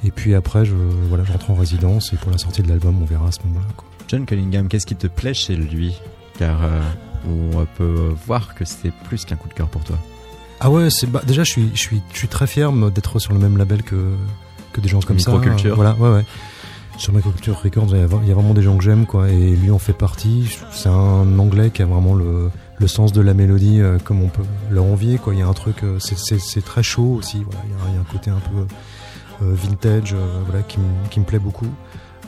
Et puis après, je, voilà, je rentre en résidence et pour la sortie de l'album, on verra à ce moment-là. quoi. John Cunningham, qu'est-ce qui te plaît chez lui? Car euh, on peut voir que c'est plus qu'un coup de cœur pour toi. Ah ouais, c'est bah, déjà je suis je suis je suis très fier d'être sur le même label que que des gens comme ça. Microculture. Voilà, ouais ouais. Sur Microculture Records, il y, a, vraiment des gens que j'aime quoi et lui en fait partie. C'est un anglais qui a vraiment le le sens de la mélodie euh, comme on peut leur envier quoi. Il y a un truc euh, c'est c'est c'est très chaud aussi voilà, il y a, il y a un côté un peu euh, vintage voilà qui me qui me plaît beaucoup.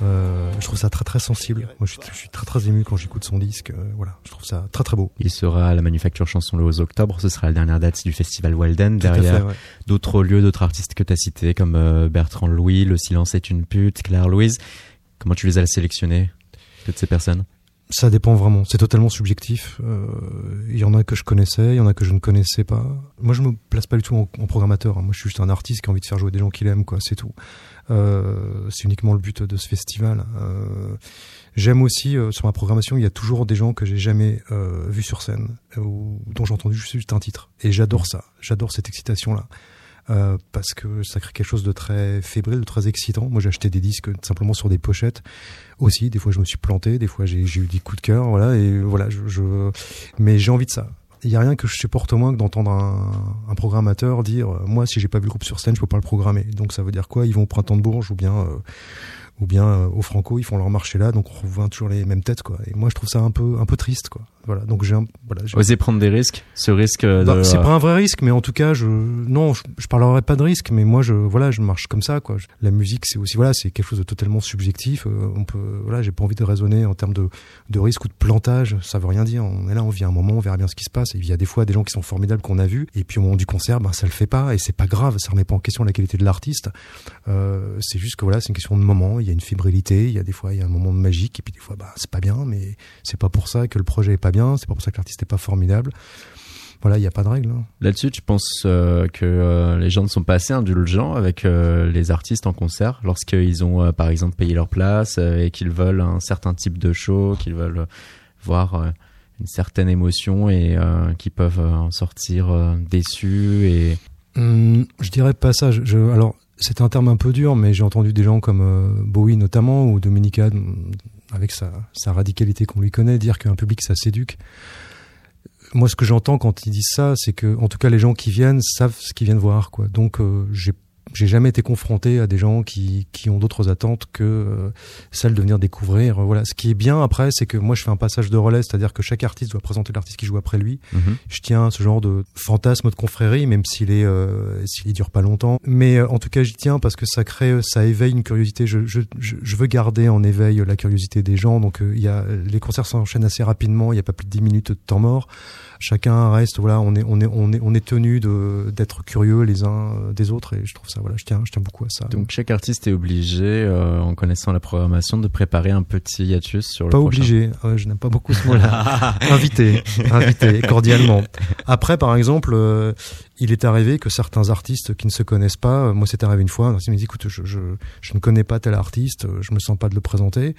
Euh, je trouve ça très très sensible. Moi, je suis, je suis très très ému quand j'écoute son disque. Euh, voilà, je trouve ça très très beau. Il sera à la Manufacture Chanson le 11 octobre. Ce sera la dernière date du festival Walden. Tout Derrière, ouais. d'autres lieux, d'autres artistes que tu as cités, comme euh, Bertrand Louis, Le silence est une pute, Claire Louise. Comment tu les as sélectionnés, toutes ces personnes? Ça dépend vraiment. C'est totalement subjectif. Euh, Il y en a que je connaissais, il y en a que je ne connaissais pas. Moi, je me place pas du tout en, en programmateur. hein. Moi, je suis juste un artiste qui a envie de faire jouer des gens qu'il aime, quoi. C'est tout. Euh, c'est uniquement le but de ce festival. Euh, J'aime aussi sur ma programmation, il y a toujours des gens que j'ai jamais vus sur scène ou dont j'ai entendu juste un titre. Et j'adore ça. J'adore cette excitation-là. Euh, parce que ça crée quelque chose de très fébrile, de très excitant. Moi, j'ai acheté des disques simplement sur des pochettes aussi. Des fois, je me suis planté, des fois, j'ai eu des coups de cœur, voilà. Et voilà, je, je... mais j'ai envie de ça. Il y a rien que je supporte moins que d'entendre un, un programmateur dire, euh, moi, si j'ai pas vu le groupe sur scène, je peux pas le programmer. Donc, ça veut dire quoi? Ils vont au printemps de Bourges ou bien euh, ou bien euh, au Franco, ils font leur marché là, donc on revoit toujours les mêmes têtes, quoi. Et moi, je trouve ça un peu un peu triste, quoi. Voilà. Donc j'ai voilà. Oser prendre des risques Ce risque de... bah, c'est pas un vrai risque, mais en tout cas, je non, je, je parlerai pas de risque, mais moi, je voilà, je marche comme ça, quoi. La musique, c'est aussi voilà, c'est quelque chose de totalement subjectif. euh, on peut voilà, j'ai pas envie de raisonner en termes de de risque ou de plantage. Ça veut rien dire. On est là, on vit un moment, on verra bien ce qui se passe. Et il y a des fois des gens qui sont formidables qu'on a vus, et puis au moment du concert, ben ça le fait pas, et c'est pas grave. Ça remet pas en question la qualité de l'artiste. Euh, c'est juste que voilà, c'est une question de moment. Il y a une fébrilité. Il y a des fois, il y a un moment de magique, et puis des fois, bah c'est pas bien, mais c'est pas pour ça que le projet est pas bien. C'est pas pour ça que l'artiste est pas formidable. Voilà, il y a pas de règle. hein. Là-dessus, tu penses euh, que euh, les gens ne sont pas assez indulgents avec euh, les artistes en concert lorsqu'ils ont, euh, par exemple, payé leur place et qu'ils veulent un certain type de show, qu'ils veulent voir une certaine émotion et euh, qui peuvent en sortir déçus et Hum, je dirais pas ça. Je, je- alors, c'est un terme un peu dur, mais j'ai entendu des gens comme Bowie notamment ou Dominica, avec sa, sa radicalité qu'on lui connaît, dire qu'un public ça s'éduque. Moi, ce que j'entends quand ils disent ça, c'est que, en tout cas, les gens qui viennent savent ce qu'ils viennent voir, quoi. Donc, euh, j'ai j'ai jamais été confronté à des gens qui, qui ont d'autres attentes que euh, celles de venir découvrir. Voilà. Ce qui est bien après, c'est que moi je fais un passage de relais, c'est-à-dire que chaque artiste doit présenter l'artiste qui joue après lui Mhm. je tiens à ce genre de fantasme de confrérie, même s'il est, euh, s'il dure pas longtemps. Mais euh, en tout cas, j'y tiens parce que ça crée, ça éveille une curiosité. Je, je, je, veux garder en éveil la curiosité des gens. Donc, euh, il y a les concerts s'enchaînent assez rapidement. Il n'y a pas plus de 10 minutes de temps mort. Chacun reste, voilà, on est, on est, on est, on est tenu de d'être curieux les uns euh, des autres. Et je trouve ça, voilà, je tiens, je tiens beaucoup à ça. donc chaque artiste est obligé, euh, en connaissant la programmation, de préparer un petit hiatus sur le Pas prochain. obligé. Ouais, je n'aime pas beaucoup ce mot-là. invité, invité, cordialement. Après, par exemple, euh, il est arrivé que certains artistes qui ne se connaissent pas, euh, moi c'est arrivé une fois, un artiste m'a dit, écoute, je, je, je ne connais pas tel artiste, je me sens pas de le présenter.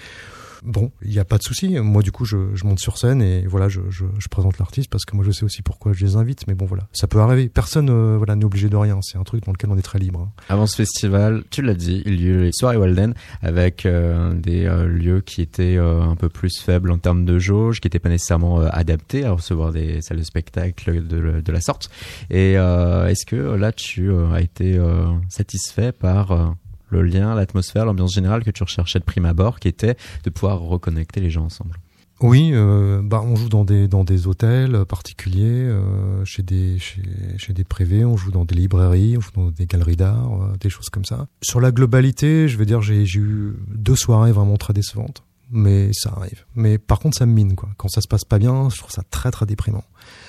Bon, il n'y a pas de souci. Moi, du coup, je, je monte sur scène et voilà, je, je, je présente l'artiste parce que moi, je sais aussi pourquoi je les invite. Mais bon, voilà, ça peut arriver. Personne, euh, voilà, n'est obligé de rien. C'est un truc dans lequel on est très libre. hein. Avant ce festival, tu l'as dit, il y a eu les soirées Walden avec euh, des euh, lieux qui étaient un peu plus faibles en termes de jauge, qui n'étaient pas nécessairement adaptés à recevoir des salles de spectacle de, de la sorte. Et est-ce que là, tu as été satisfait par le lien, l'atmosphère, l'ambiance générale que tu recherchais de prime abord, qui était de pouvoir reconnecter les gens ensemble Oui, euh, bah on joue dans des dans des hôtels particuliers, euh, chez des chez, chez des privés, on joue dans des librairies, on joue dans des galeries d'art, euh, des choses comme ça. Sur la globalité, je veux dire, j'ai j'ai eu deux soirées vraiment très décevantes, mais ça arrive. Mais par contre, ça me mine quoi. Quand ça se passe pas bien, je trouve ça très très déprimant.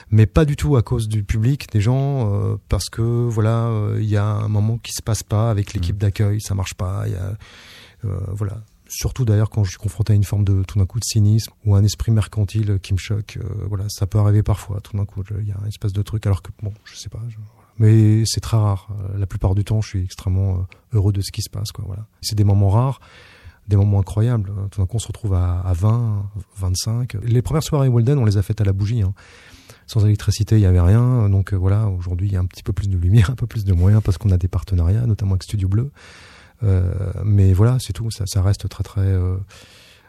Mais pas du tout à cause du public, des gens, euh, parce que voilà, euh, il y a un moment qui se passe pas avec l'équipe d'accueil, ça marche pas. Il y a euh, voilà. Surtout d'ailleurs quand je suis confronté à une forme de tout d'un coup de cynisme ou un esprit mercantile qui me choque. euh, voilà, ça peut arriver parfois. Tout d'un coup, il y a un espèce de truc. Alors que bon, je sais pas. je- voilà. Mais c'est très rare. La plupart du temps, je suis extrêmement heureux de ce qui se passe. Quoi, voilà. C'est des moments rares, des moments incroyables. Tout d'un coup, on se retrouve à, à 20, 25. Les premières soirées Walden, on les a faites à la bougie. Hein. Sans électricité, il y avait rien. Donc euh, voilà, aujourd'hui, il y a un petit peu plus de lumière, un peu plus de moyens parce qu'on a des partenariats, notamment avec Studio Bleu. Euh, mais voilà, c'est tout. Ça, ça reste très très euh,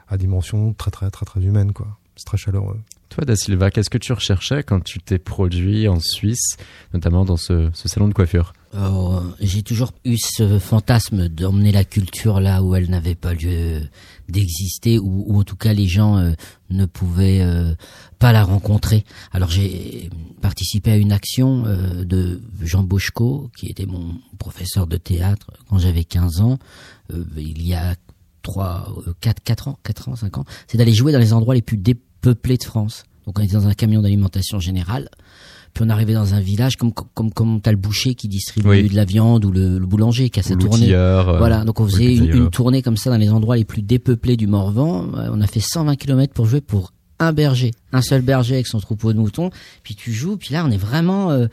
à dimension très très très très humaine quoi. C'est très chaleureux. Toi, Da Silva, qu'est-ce que tu recherchais quand tu t'es produit en Suisse, notamment dans ce, salon de coiffure? Euh, j'ai toujours eu ce fantasme d'emmener la culture là où elle n'avait pas lieu d'exister, ou, en tout cas les gens euh, ne pouvaient euh, pas la rencontrer. Alors j'ai participé à une action euh, de Jean Bochco, qui était mon professeur de théâtre quand j'avais 15 ans, il y a trois, euh, quatre, quatre ans, quatre ans, cinq ans, c'est d'aller jouer dans les endroits les plus dépeuplés de France. Donc on était dans un camion d'alimentation générale. Puis on arrivait dans un village comme comme comme t'as le boucher qui distribue Oui. de la viande ou le, le boulanger qui a sa Ou tournée. euh, Voilà, donc on faisait une, une tournée comme ça dans les endroits les plus dépeuplés du Morvan. Euh, On a fait 120 km pour jouer pour un berger, un seul berger avec son troupeau de moutons. Puis tu joues, puis là on est vraiment euh,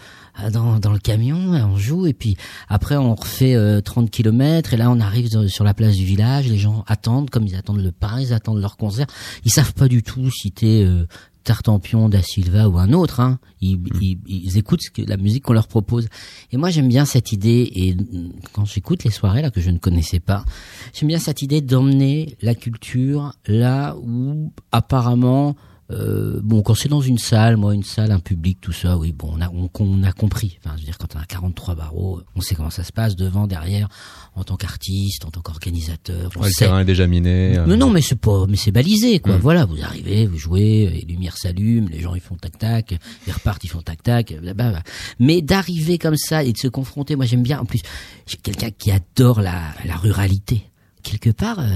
dans, dans le camion, et on joue, et puis après on refait euh, 30 km, et là on arrive sur- la place du village, les gens attendent, comme ils attendent le pain, ils attendent leur concert. Ils savent pas du tout si t'es euh, Tartampion, Da Silva ou un autre. Hein. Ils, ils, ils écoutent ce que, la musique qu'on leur propose. Et moi j'aime bien cette idée, et quand j'écoute les soirées là que je ne connaissais pas, j'aime bien cette idée d'emmener la culture là où apparemment euh, bon, quand c'est dans une salle, moi, une salle, un public, tout ça, oui, bon, on a, on, on a compris. Enfin, je veux dire, quand on a 43 barreaux, on sait comment ça se passe, devant, derrière, en tant qu'artiste, en tant qu'organisateur. Ouais, le sait. terrain est déjà miné. euh. Mais non, mais c'est pas, mais c'est balisé, quoi. Mm. Voilà, vous arrivez, vous jouez, les lumières s'allument, les gens ils font tac tac, ils repartent, ils font tac tac, blablabla. Mais d'arriver comme ça et de se confronter, moi j'aime bien. En plus, j'ai quelqu'un qui adore la, la ruralité. Quelque part, euh,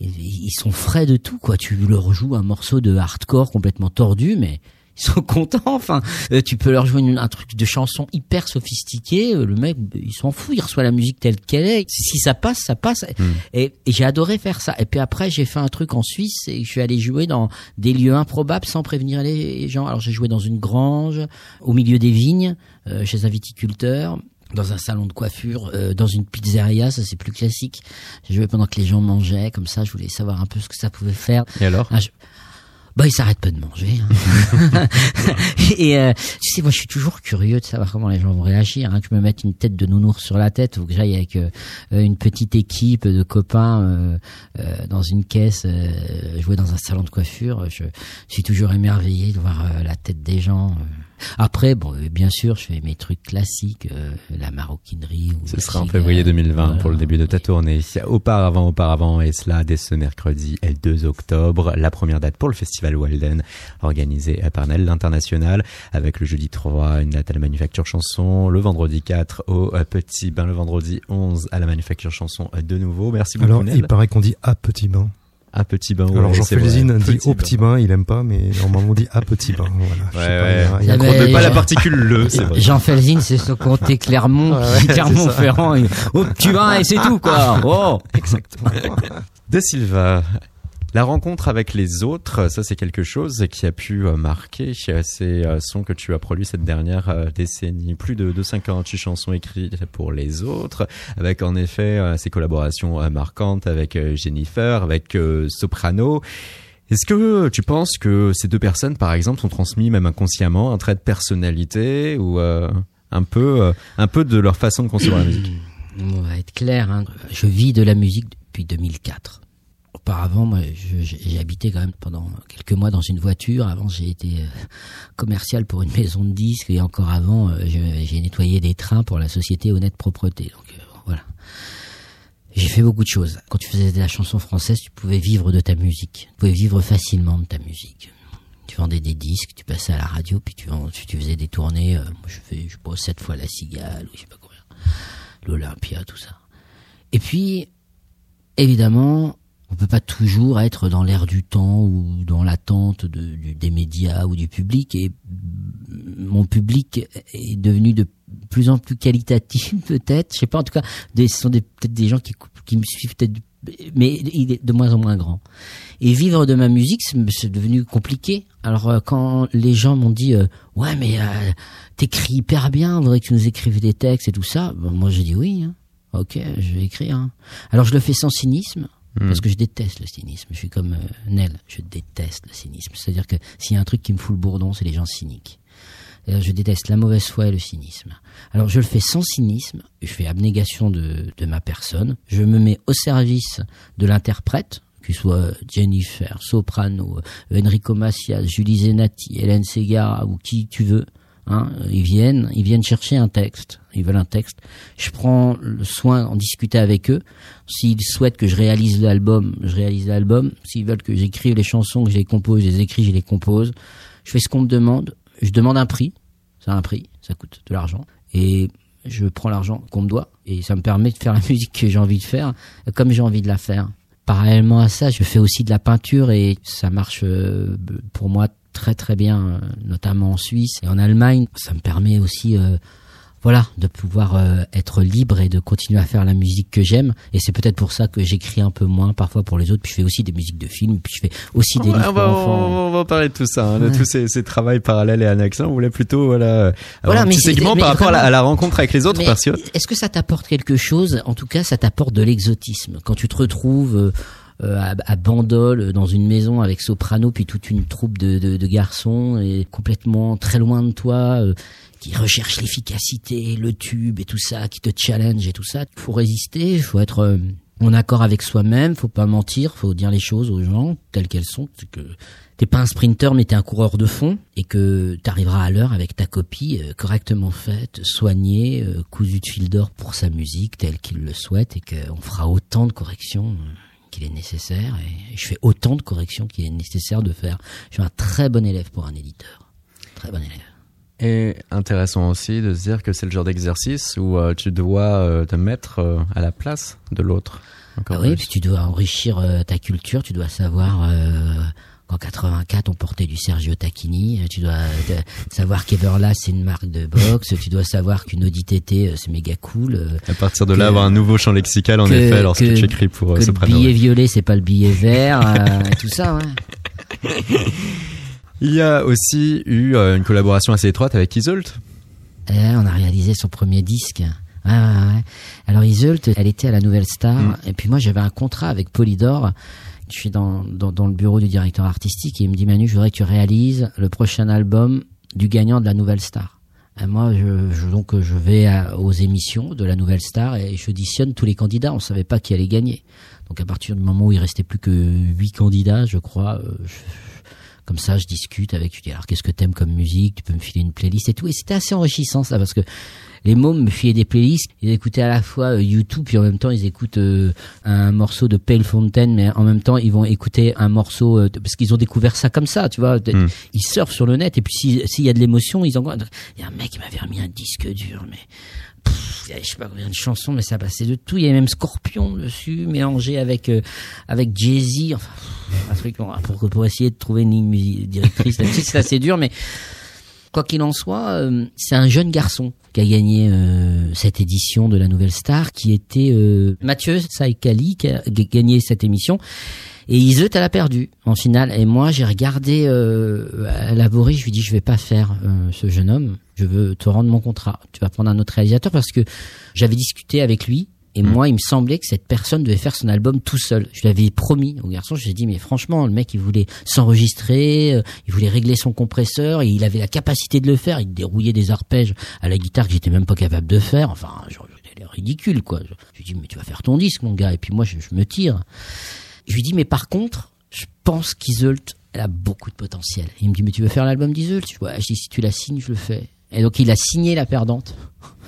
ils sont frais de tout, quoi. Tu leur joues un morceau de hardcore complètement tordu, mais ils sont contents. Enfin, euh, tu peux leur jouer une- un truc de chanson hyper sophistiqué. euh, Le mec, il s'en fout, il reçoit la musique telle qu'elle est. Si ça passe, ça passe. Et, et j'ai adoré faire ça. Et puis après, j'ai fait un truc en Suisse et je suis allé jouer dans des lieux improbables sans prévenir les gens. Alors j'ai joué dans une grange, au milieu des vignes, euh, chez un viticulteur dans un salon de coiffure, euh, dans une pizzeria, ça c'est plus classique. J'ai joué pendant que les gens mangeaient, comme ça je voulais savoir un peu ce que ça pouvait faire. Et alors Ah, je- Bah, ils s'arrêtent pas de manger. hein. et euh, tu sais, moi, je suis toujours curieux de savoir comment les gens vont réagir. Hein. Je me mette une tête de nounours sur la tête ou que j'aille avec euh, euh, une petite équipe de copains euh, euh, dans une caisse euh, jouer dans un salon de coiffure. Je, suis toujours émerveillé de voir la tête des gens. Euh. Après, bon, euh, bien sûr, je fais mes trucs classiques, euh, la maroquinerie. Ou Ce la sera en février 2020 Voilà. pour le début de ta tournée. Auparavant, auparavant, et cela dès ce mercredi et le 2 octobre, la première date pour le festival Walden, organisé à Parnell, l'international, avec le jeudi 3, une date à la Manufacture Chanson, le vendredi 4 au euh, Petit Bain, le vendredi 11 à la Manufacture Chanson euh, de nouveau. Merci beaucoup, Alors, Nel. il paraît qu'on dit à petit bain. À Petit Bain, Alors, ouais, Jean. Felzine dit Petit au petit bain, il aime pas, mais normalement on dit à petit bain. Voilà. Je sais Ouais, pas, il y a- pas la Jean- particule le, c'est vrai. Jean Felzine, c'est ce comté Clermont, Clermont-Ferrand. il- Oh, tu vas et c'est tout, quoi. Oh. Exactement. De Silva, la rencontre avec les autres, ça c'est quelque chose qui a pu euh, marquer ces euh, sons que tu as produits cette dernière euh, décennie. Plus de, de 58 chansons écrites pour les autres, avec en effet ces collaborations marquantes avec Jennifer, avec Soprano. Est-ce que tu penses que ces deux personnes, par exemple, ont transmis même inconsciemment un trait de personnalité ou un peu, un peu de leur façon de concevoir la musique? On va être clair, hein. je vis de la musique depuis 2004. Auparavant, moi, j'ai habité quand même pendant quelques mois dans une voiture. Avant, j'ai été euh, commercial pour une maison de disques et encore avant, euh, j'ai nettoyé des trains pour la société Honnête Propreté. Donc euh, voilà. J'ai fait beaucoup de choses. Quand tu faisais de la chanson française, tu pouvais vivre de ta musique. Tu pouvais vivre facilement de ta musique. Tu vendais des disques, tu passais à la radio, puis tu, faisais des tournées. moi, je fais, je sais sept fois la Cigale, ou je sais pas combien. L'Olympia, tout ça. Et puis, évidemment, on peut pas toujours être dans l'air du temps ou dans l'attente de, du- des médias ou du public. Et mon public est devenu de plus en plus qualitatif, peut-être. Je sais pas. En tout cas, des, ce sont peut-être des gens qui, qui me suivent peut-être, mais il est de moins en moins grand. Et vivre de ma musique, c'est devenu compliqué. Alors euh, quand les gens m'ont dit euh, ouais mais euh, t'écris hyper bien, on voudrait que tu nous écrives des textes et tout ça, ben, moi j'ai dit oui. hein. Ok, je vais écrire. hein. Alors je le fais sans cynisme. Parce que je déteste le cynisme. Je suis comme euh, Nel, je déteste le cynisme. C'est-à-dire que s'il y a un truc qui me fout le bourdon, c'est les gens cyniques. Euh, Je déteste la mauvaise foi et le cynisme. Alors je le fais sans cynisme, je fais abnégation de, de ma personne, je me mets au service de l'interprète, qu'il soit Jennifer, Soprano, euh, Enrico Macias, Julie Zenati, Hélène Segara ou qui tu veux. Hein, ils viennent, ils viennent chercher un texte, ils veulent un texte. Je prends le soin d'en discuter avec eux. S'ils souhaitent que je réalise l'album, je réalise l'album. S'ils veulent que j'écrive les chansons, que je les compose, je les écris, je les compose. Je fais ce qu'on me demande. Je demande un prix. Ça a un prix, ça coûte de l'argent. Et je prends l'argent qu'on me doit. Et ça me permet de faire la musique que j'ai envie de faire, comme j'ai envie de la faire. parallèlement à ça, je fais aussi de la peinture et ça marche euh, pour moi très très bien, euh, notamment en Suisse et en Allemagne. Ça me permet aussi euh, voilà, de pouvoir euh, être libre et de continuer à faire la musique que j'aime. Et c'est peut-être pour ça que j'écris un peu moins parfois pour les autres. Puis je fais aussi des musiques de films. Puis je fais aussi des livres on va- pour enfants. on va parler de tout ça, hein, de tous ces, ces travails parallèles et annexes. On voulait plutôt voilà, Voilà, avoir un mais petit segment mais par rapport à la, à la rencontre avec les autres, parce que Est-ce que ça t'apporte quelque chose? En tout cas, ça t'apporte de l'exotisme. Quand tu te retrouves euh, euh, à, à Bandol, euh, dans une maison avec soprano, puis toute une troupe de, de, de garçons, et complètement très loin de toi, euh, qui recherchent l'efficacité, le tube et tout ça, qui te challenge et tout ça. Faut résister, faut être euh, en accord avec soi-même, faut pas mentir, faut dire les choses aux gens telles qu'elles sont. Que t'es pas un sprinter mais t'es un coureur de fond et que t'arriveras à l'heure avec ta copie euh, correctement faite, soignée, euh, cousue de fil d'or pour sa musique telle qu'il le souhaite et qu'on fera autant de corrections euh, qu'il est nécessaire et je fais autant de corrections qu'il est nécessaire de faire. Je suis un très bon élève pour un éditeur. Très bon élève. Et intéressant aussi de se dire que c'est le genre d'exercice où euh, tu dois euh, te mettre euh, à la place de l'autre. Ah oui, puis tu dois enrichir ta culture, tu dois savoir qu'en 84 on portait du Sergio Tacchini, euh, tu dois euh, savoir qu'Everlast c'est une marque de boxe, tu dois savoir qu'une Audi TT euh, c'est méga cool, euh, À partir de que- là, avoir un nouveau champ lexical, en que- effet, lorsque que- tu écris pour euh, que le billet violet c'est pas le billet vert, euh, et tout ça, ouais. Il y a aussi eu euh, une collaboration assez étroite avec Isolt. Et on a réalisé son premier disque. Ouais, ouais, ouais. Alors Iseult, elle était à la Nouvelle Star, Mm. et puis moi j'avais un contrat avec Polydor. Je suis dans, le bureau du directeur artistique et il me dit Manu, je voudrais que tu réalises le prochain album du gagnant de la Nouvelle Star. Moi, je, donc je vais aux émissions de la Nouvelle Star et j'auditionne tous les candidats. On savait pas qui allait gagner. Donc à partir du moment où il restait plus que huit candidats, je crois, euh, comme ça, je discute avec. Je dis alors qu'est-ce que t'aimes comme musique? Tu peux me filer une playlist et tout. Et c'était assez enrichissant ça parce que les mômes me filaient des playlists. Ils écoutaient à la fois euh, YouTube puis en même temps ils écoutent euh, un morceau de Pale Fountain, mais en même temps ils vont écouter un morceau euh, de- parce qu'ils ont découvert ça comme ça, tu vois. Mm. Ils surfent sur le net et puis si- s'il y a de l'émotion, ils en. Il y a un mec qui m'avait remis un disque dur, mais il y avait, je sais pas combien de chansons, mais ça passait de tout. Il y avait même Scorpion dessus, mélangé avec euh, avec Jay Z. Enfin, un truc pour pour essayer de trouver une ligne directrice. c'est assez dur, mais quoi qu'il en soit, euh, c'est un jeune garçon qui a gagné euh, cette édition de la Nouvelle Star, qui était euh, Mathieu Saïkali, qui a gagné cette émission. Et Iseut, elle a perdu en finale. Et moi, j'ai regardé euh, à Laborie, je lui dis, je vais pas faire ce jeune homme. Je veux te rendre mon contrat. Tu vas prendre un autre réalisateur parce que j'avais discuté avec lui. Et moi, il me semblait que cette personne devait faire son album tout seul. Je lui avais promis au garçon, je lui ai dit, mais franchement, le mec, il voulait s'enregistrer, euh, il voulait régler son compresseur, et il avait la capacité de le faire. Il dérouillait des arpèges à la guitare que j'étais même pas capable de faire. Enfin, genre, ridicule, quoi. Je lui ai dit, mais tu vas faire ton disque, mon gars. Et puis moi, je, je me tire. Je lui dis, mais par contre, je pense qu'Iseult, elle a beaucoup de potentiel. Il me dit, mais tu veux faire l'album d'Iseult Je dis, ouais, je dis, si tu la signes, je le fais. Et donc, il a signé la perdante.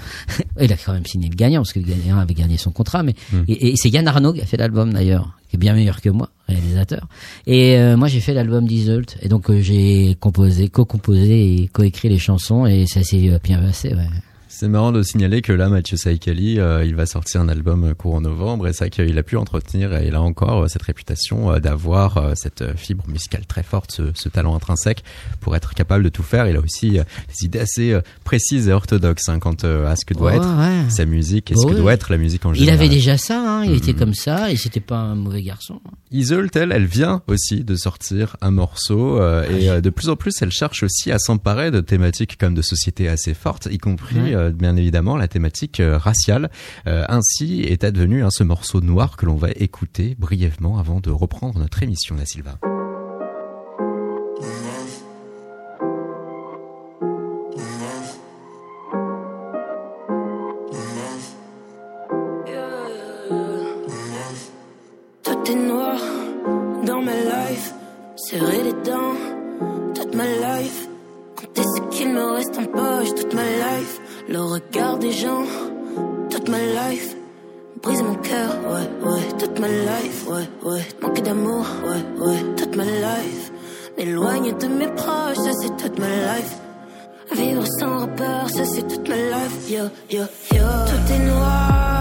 il a quand même signé le gagnant, parce que le gagnant avait gagné son contrat. Mais et, et c'est Yann Arnaud qui a fait l'album, d'ailleurs, qui est bien meilleur que moi, réalisateur. Et euh, moi, j'ai fait l'album d'Iseult. Et donc, euh, j'ai composé, co-composé et co-écrit les chansons. Et ça s'est euh, bien passé, ouais. C'est marrant de signaler que là, Mathieu Saïkali, euh, il va sortir un album euh, courant novembre et vrai qu'il a pu entretenir et il a encore euh, cette réputation euh, d'avoir cette fibre musicale très forte, ce, ce talent intrinsèque pour être capable de tout faire. Il a aussi des idées assez précises et orthodoxes hein, quant à ce que doit être ouais. sa musique et ce Ouais. que doit être la musique en Il général. avait déjà ça, hein, il était Mhm. comme ça, et c'était pas un mauvais garçon. Iseult, elle, elle vient aussi de sortir un morceau euh, et de plus en plus, elle cherche aussi à s'emparer de thématiques comme de société assez fortes, y compris Ouais. Euh, bien évidemment la thématique euh, raciale. Euh, ainsi est advenu hein, ce morceau noir que l'on va écouter brièvement avant de reprendre notre émission, Da Silva. Toute ma life. Ce qu'il me reste en poche toute ma life. Le regard des gens toute ma life. Briser mon cœur, ouais, ouais, toute ma life, ouais, ouais. Manquer d'amour, ouais, ouais, toute ma life. M'éloigner de mes proches, ça c'est toute ma life. Vivre sans repère, ça c'est toute ma life, yo, yo, yo. Tout est noir,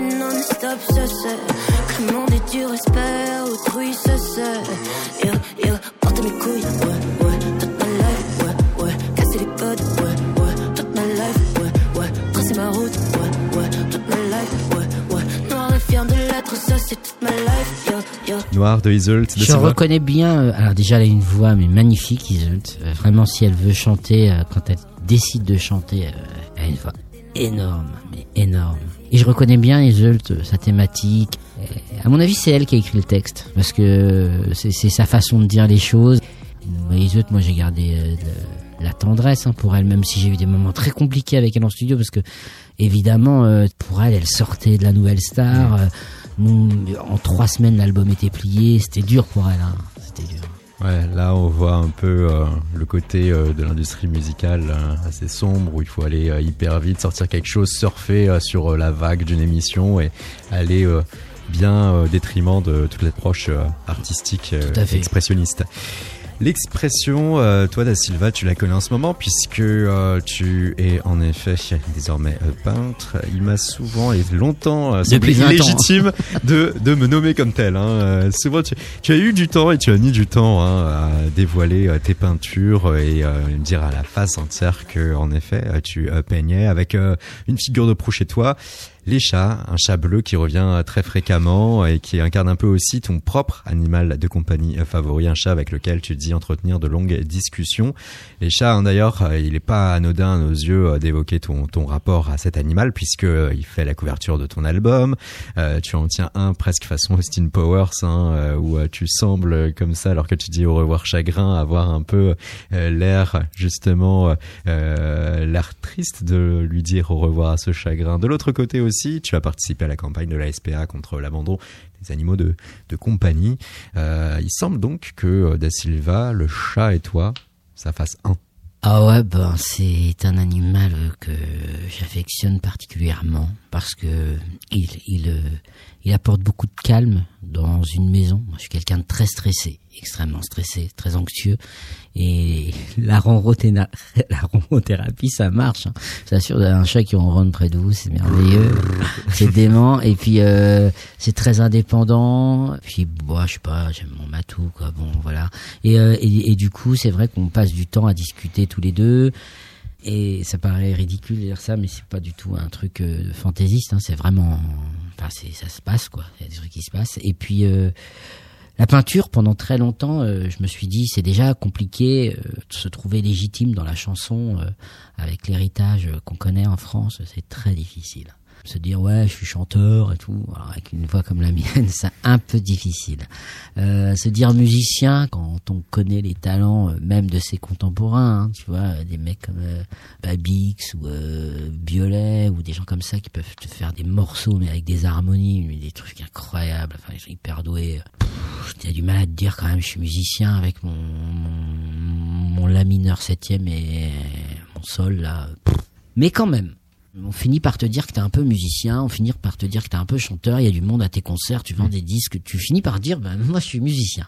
non-stop, cesse. Commander du respect, autrui, cesse. Yeah, yeah, porter mes couilles, ouais, ouais, toute ma life, ouais, ouais. Casser les codes, ouais, ouais, toute ma life, ouais, ouais. Tracer ma route, ouais, ouais, toute ma life, ouais, ouais. Noir et fier de l'être, ça c'est toute ma life, yo, yo. Noir de Isolt. de Je reconnais bien. euh, alors déjà, elle a une voix mais magnifique, Iseult. Euh, vraiment, si elle veut chanter, euh, quand elle décide de chanter, elle a une voix énorme, mais énorme. Et je reconnais bien Iseult, euh, sa thématique. À mon avis, c'est elle qui a écrit le texte, parce que euh, c'est sa façon de dire les choses. Iseult, moi, j'ai gardé euh, la tendresse hein, pour elle, même si j'ai eu des moments très compliqués avec elle en studio, parce que évidemment, pour elle, elle sortait de la nouvelle star. en trois semaines, l'album était plié. C'était dur pour elle. Hein. C'était dur. Ouais, là on voit un peu euh, le côté euh, de l'industrie musicale euh, assez sombre où il faut aller euh, hyper vite, sortir quelque chose, surfer euh, sur la vague d'une émission et aller euh, bien au détriment de toute l'approche artistique euh, Tout expressionniste. L'expression, euh, toi Da Silva, tu la connais en ce moment puisque euh, tu es en effet désormais euh, peintre. Il m'a souvent et longtemps euh, semblé Depuis 20 ans. illégitime de, de me nommer comme tel. Hein. Euh, souvent, tu, tu as eu du temps et tu as mis du temps hein, à dévoiler tes peintures et euh, me dire à la face entière que, en effet, tu peignais avec euh, une figure de proue chez toi. Les chats, un chat bleu qui revient très fréquemment et qui incarne un peu aussi ton propre animal de compagnie favori, un chat avec lequel tu dis entretenir de longues discussions. Les chats, hein, d'ailleurs, euh, il est pas anodin à nos yeux euh, d'évoquer ton, ton rapport à cet animal puisque euh, il fait la couverture de ton album. Tu en tiens un presque façon Austin Powers, hein, où tu sembles comme ça alors que tu dis au revoir chagrin, avoir un peu l'air justement l'air triste de lui dire au revoir à ce chagrin. De l'autre côté aussi, tu as participé à la campagne de la SPA contre l'abandon des animaux de, de compagnie. Euh, il semble donc que euh, Da Silva, le chat et toi, ça fasse un. Ah ouais, ben c'est un animal que j'affectionne particulièrement parce que il il euh, apporte beaucoup de calme dans une maison. Moi, je suis quelqu'un de très stressé, extrêmement stressé, très anxieux et la ronrothérapie ça marche. Hein. J'assure un chat qui ronronne près de vous, c'est merveilleux. c'est dément et puis euh, c'est très indépendant. Puis bon, je sais pas, j'aime mon matou quoi. Bon voilà. Et, euh, et, et du coup, c'est vrai qu'on passe du temps à discuter tous les deux. Et ça paraît ridicule de dire ça, mais c'est pas du tout un truc euh, fantaisiste. Hein, c'est vraiment, enfin, c'est ça se passe quoi. Il y a des trucs qui se passent. Et puis euh, la peinture, pendant très longtemps, euh, je me suis dit c'est déjà compliqué euh, de se trouver légitime dans la chanson euh, avec l'héritage qu'on connaît en France. C'est très difficile. Se dire ouais, je suis chanteur et tout, alors avec une voix comme la mienne, c'est un peu difficile. Euh, se dire musicien quand on connaît les talents euh, même de ses contemporains, hein, tu vois, euh, des mecs comme euh, Babix ou euh, Biolay ou des gens comme ça qui peuvent te faire des morceaux mais avec des harmonies, mais des trucs incroyables, enfin ils sont hyper doués. J'ai du mal à te dire quand même, je suis musicien avec mon mon, mon la mineur septième et mon sol là. Mais quand même. On finit par te dire que t'es un peu musicien, on finit par te dire que t'es un peu chanteur, il y a du monde à tes concerts, tu vends des disques, tu finis par dire, ben, moi je suis musicien.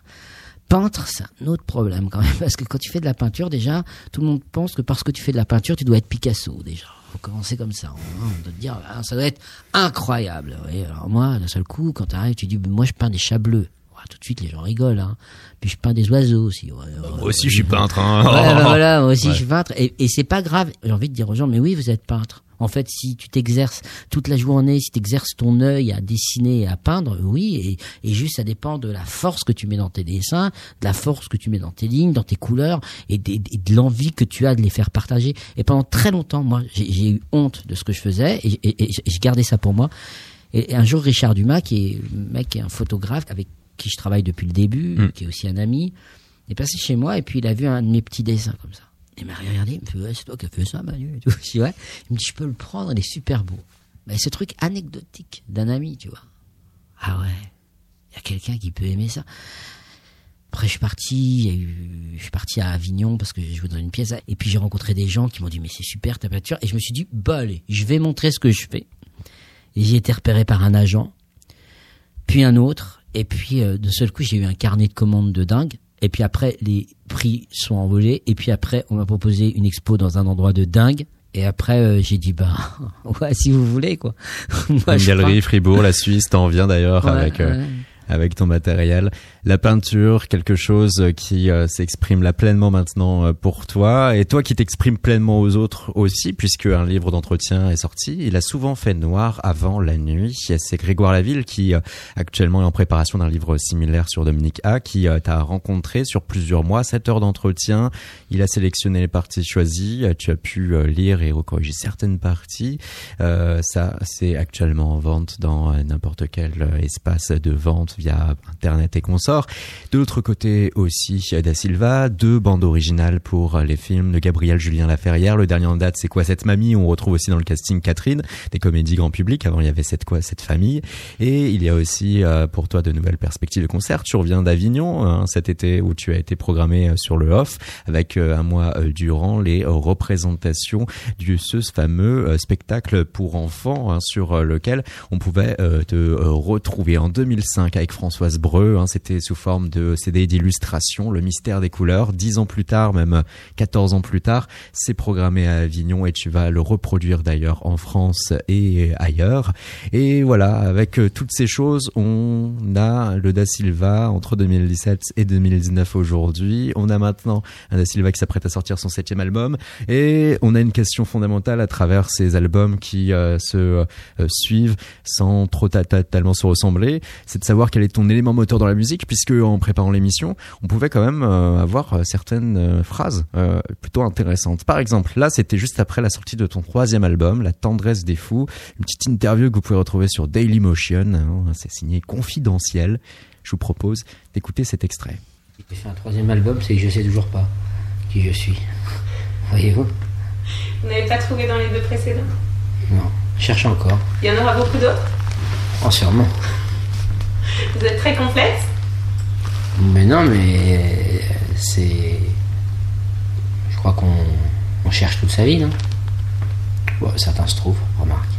Peintre, c'est un autre problème quand même, parce que quand tu fais de la peinture, déjà, tout le monde pense que parce que tu fais de la peinture, tu dois être Picasso, déjà. Faut commencer comme ça. hein. On doit te dire, ah, ça doit être incroyable. Oui, alors moi, d'un seul coup, quand t'arrives, tu dis, ben, moi je peins des chats bleus. Tout de suite, les gens rigolent. Hein. Puis je peins des oiseaux aussi. Ouais, Moi aussi, je suis peintre. Hein. Ouais, bah voilà, moi aussi Ouais. je suis peintre. Et, et c'est pas grave. J'ai envie de dire aux gens, mais oui, vous êtes peintre. En fait, si tu t'exerces toute la journée, si tu exerces ton œil à dessiner et à peindre, oui, et, et juste ça dépend de la force que tu mets dans tes dessins, de la force que tu mets dans tes lignes, dans tes couleurs, et, de l'envie que tu as de les faire partager. Et pendant très longtemps, moi, j'ai eu honte de ce que je faisais, et, et, je gardais ça pour moi. Et, un jour, Richard Dumas, qui est le mec, qui est un photographe avec qui je travaille depuis le début, Mm. qui est aussi un ami, est passé chez moi et puis il a vu un de mes petits dessins comme ça. Il m'a regardé, il me fait ouais, c'est toi qui as fait ça, Manu. Et tout. Je dis. Il me dit je peux le prendre, il est super beau. Mais ce truc anecdotique d'un ami, tu vois. Ah ouais, il y a quelqu'un qui peut aimer ça. Après, je suis parti, je suis parti à Avignon parce que je jouais dans une pièce. Et puis, j'ai rencontré des gens qui m'ont dit, mais c'est super ta peinture. Et je me suis dit, bah allez, je vais montrer ce que je fais. Et j'ai été repéré par un agent, puis un autre. Et puis, euh, de seul coup, j'ai eu un carnet de commandes de dingue. Et puis après, les prix sont envolés. Et puis après, on m'a proposé une expo dans un endroit de dingue. Et après, euh, j'ai dit, bah, ouais, si vous voulez, quoi. Moi, Une galerie Fribourg, la Suisse, t'en viens d'ailleurs avec euh, ouais. Avec ton matériel. La peinture, quelque chose qui euh, s'exprime là pleinement maintenant euh, pour toi et toi qui t'exprimes pleinement aux autres aussi puisque un livre d'entretien est sorti. Il a souvent fait noir avant la nuit. C'est Grégoire Laville qui euh, actuellement est en préparation d'un livre similaire sur Dominique A qui euh, t'a rencontré sur plusieurs mois, 7 heures d'entretien. Il a sélectionné les parties choisies. Euh, Tu as pu euh, lire et recorriger certaines parties. Euh, ça, c'est actuellement en vente dans euh, n'importe quel euh, espace de vente via Internet et consorts. De l'autre côté aussi, Da Silva, deux bandes originales pour les films de Gabriel Julien Laferrière. Le dernier en date, c'est quoi cette mamie On retrouve aussi dans le casting Catherine, des comédies grand public. Avant, il y avait cette quoi cette famille. Et il y a aussi euh, pour toi de nouvelles perspectives de concert. Tu reviens d'Avignon hein, cet été où tu as été programmé euh, sur le off avec euh, un mois durant les représentations du ce fameux spectacle pour enfants hein, sur lequel on pouvait te retrouver en 2005 Françoise Breu. hein, C'était sous forme de CD d'illustration, Le mystère des couleurs. Dix ans plus tard, même euh, 14 ans plus tard, c'est programmé à Avignon et tu vas le reproduire d'ailleurs en France et ailleurs. Et voilà, avec euh, toutes ces choses, on a le Da Silva entre 2017 et 2019 aujourd'hui. On a maintenant un Da Silva qui s'apprête à sortir son septième album. Et on a une question fondamentale à travers ces albums qui euh, se euh, suivent sans trop ta- totalement se ressembler. C'est de savoir quel est ton élément moteur dans la musique, puisque en préparant l'émission, on pouvait quand même euh, avoir euh, certaines euh, phrases euh, plutôt intéressantes. Par exemple, là, c'était juste après la sortie de ton troisième album, La tendresse des fous, une petite interview que vous pouvez retrouver sur Dailymotion. hein, C'est signé confidentiel. Je vous propose d'écouter cet extrait. J'ai fait un troisième album, c'est que je sais toujours pas qui je suis. Voyez-vous? Vous n'avez pas trouvé dans les deux précédents? Non, cherche encore. Il y en aura beaucoup d'autres? Oh, sûrement. Vous êtes très complexe Mais non, mais euh, c'est. Je crois qu'on on cherche toute sa vie, non? Bon, certains se trouvent, remarque.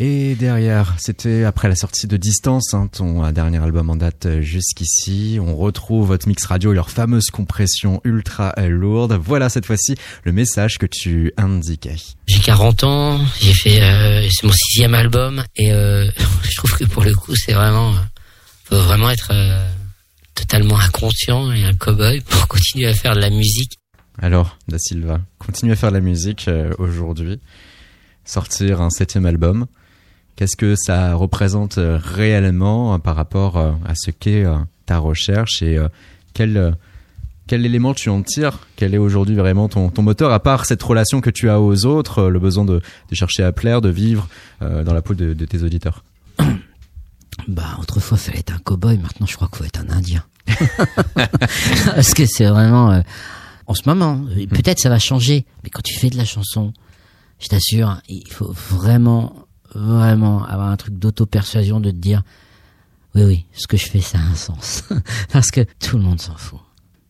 Et derrière, c'était après la sortie de Distance, hein, ton euh, dernier album en date euh, jusqu'ici. On retrouve votre mix radio et leur fameuse compression ultra euh, lourde. Voilà cette fois-ci le message que tu indiquais. J'ai 40 ans, j'ai fait euh, c'est mon sixième album et euh, je trouve que pour le coup c'est vraiment faut vraiment être euh, totalement inconscient et un cow-boy pour continuer à faire de la musique. Alors, Da Silva, continue à faire de la musique euh, aujourd'hui, sortir un septième album. Qu'est-ce que ça représente euh, réellement euh, par rapport euh, à ce qu'est ta recherche et quel quel élément tu en tires? Quel est aujourd'hui vraiment ton, ton moteur, à part cette relation que tu as aux autres, le besoin de, de chercher à plaire, de vivre dans la peau de, de tes auditeurs? Bah, autrefois, fallait être un cow-boy, maintenant, je crois qu'il faut être un indien. Parce que c'est vraiment. euh, en ce moment, euh, peut-être ça va changer, mais quand tu fais de la chanson, je t'assure, il faut vraiment, vraiment avoir un truc d'auto-persuasion de te dire oui, oui, ce que je fais, ça a un sens. Parce que tout le monde s'en fout.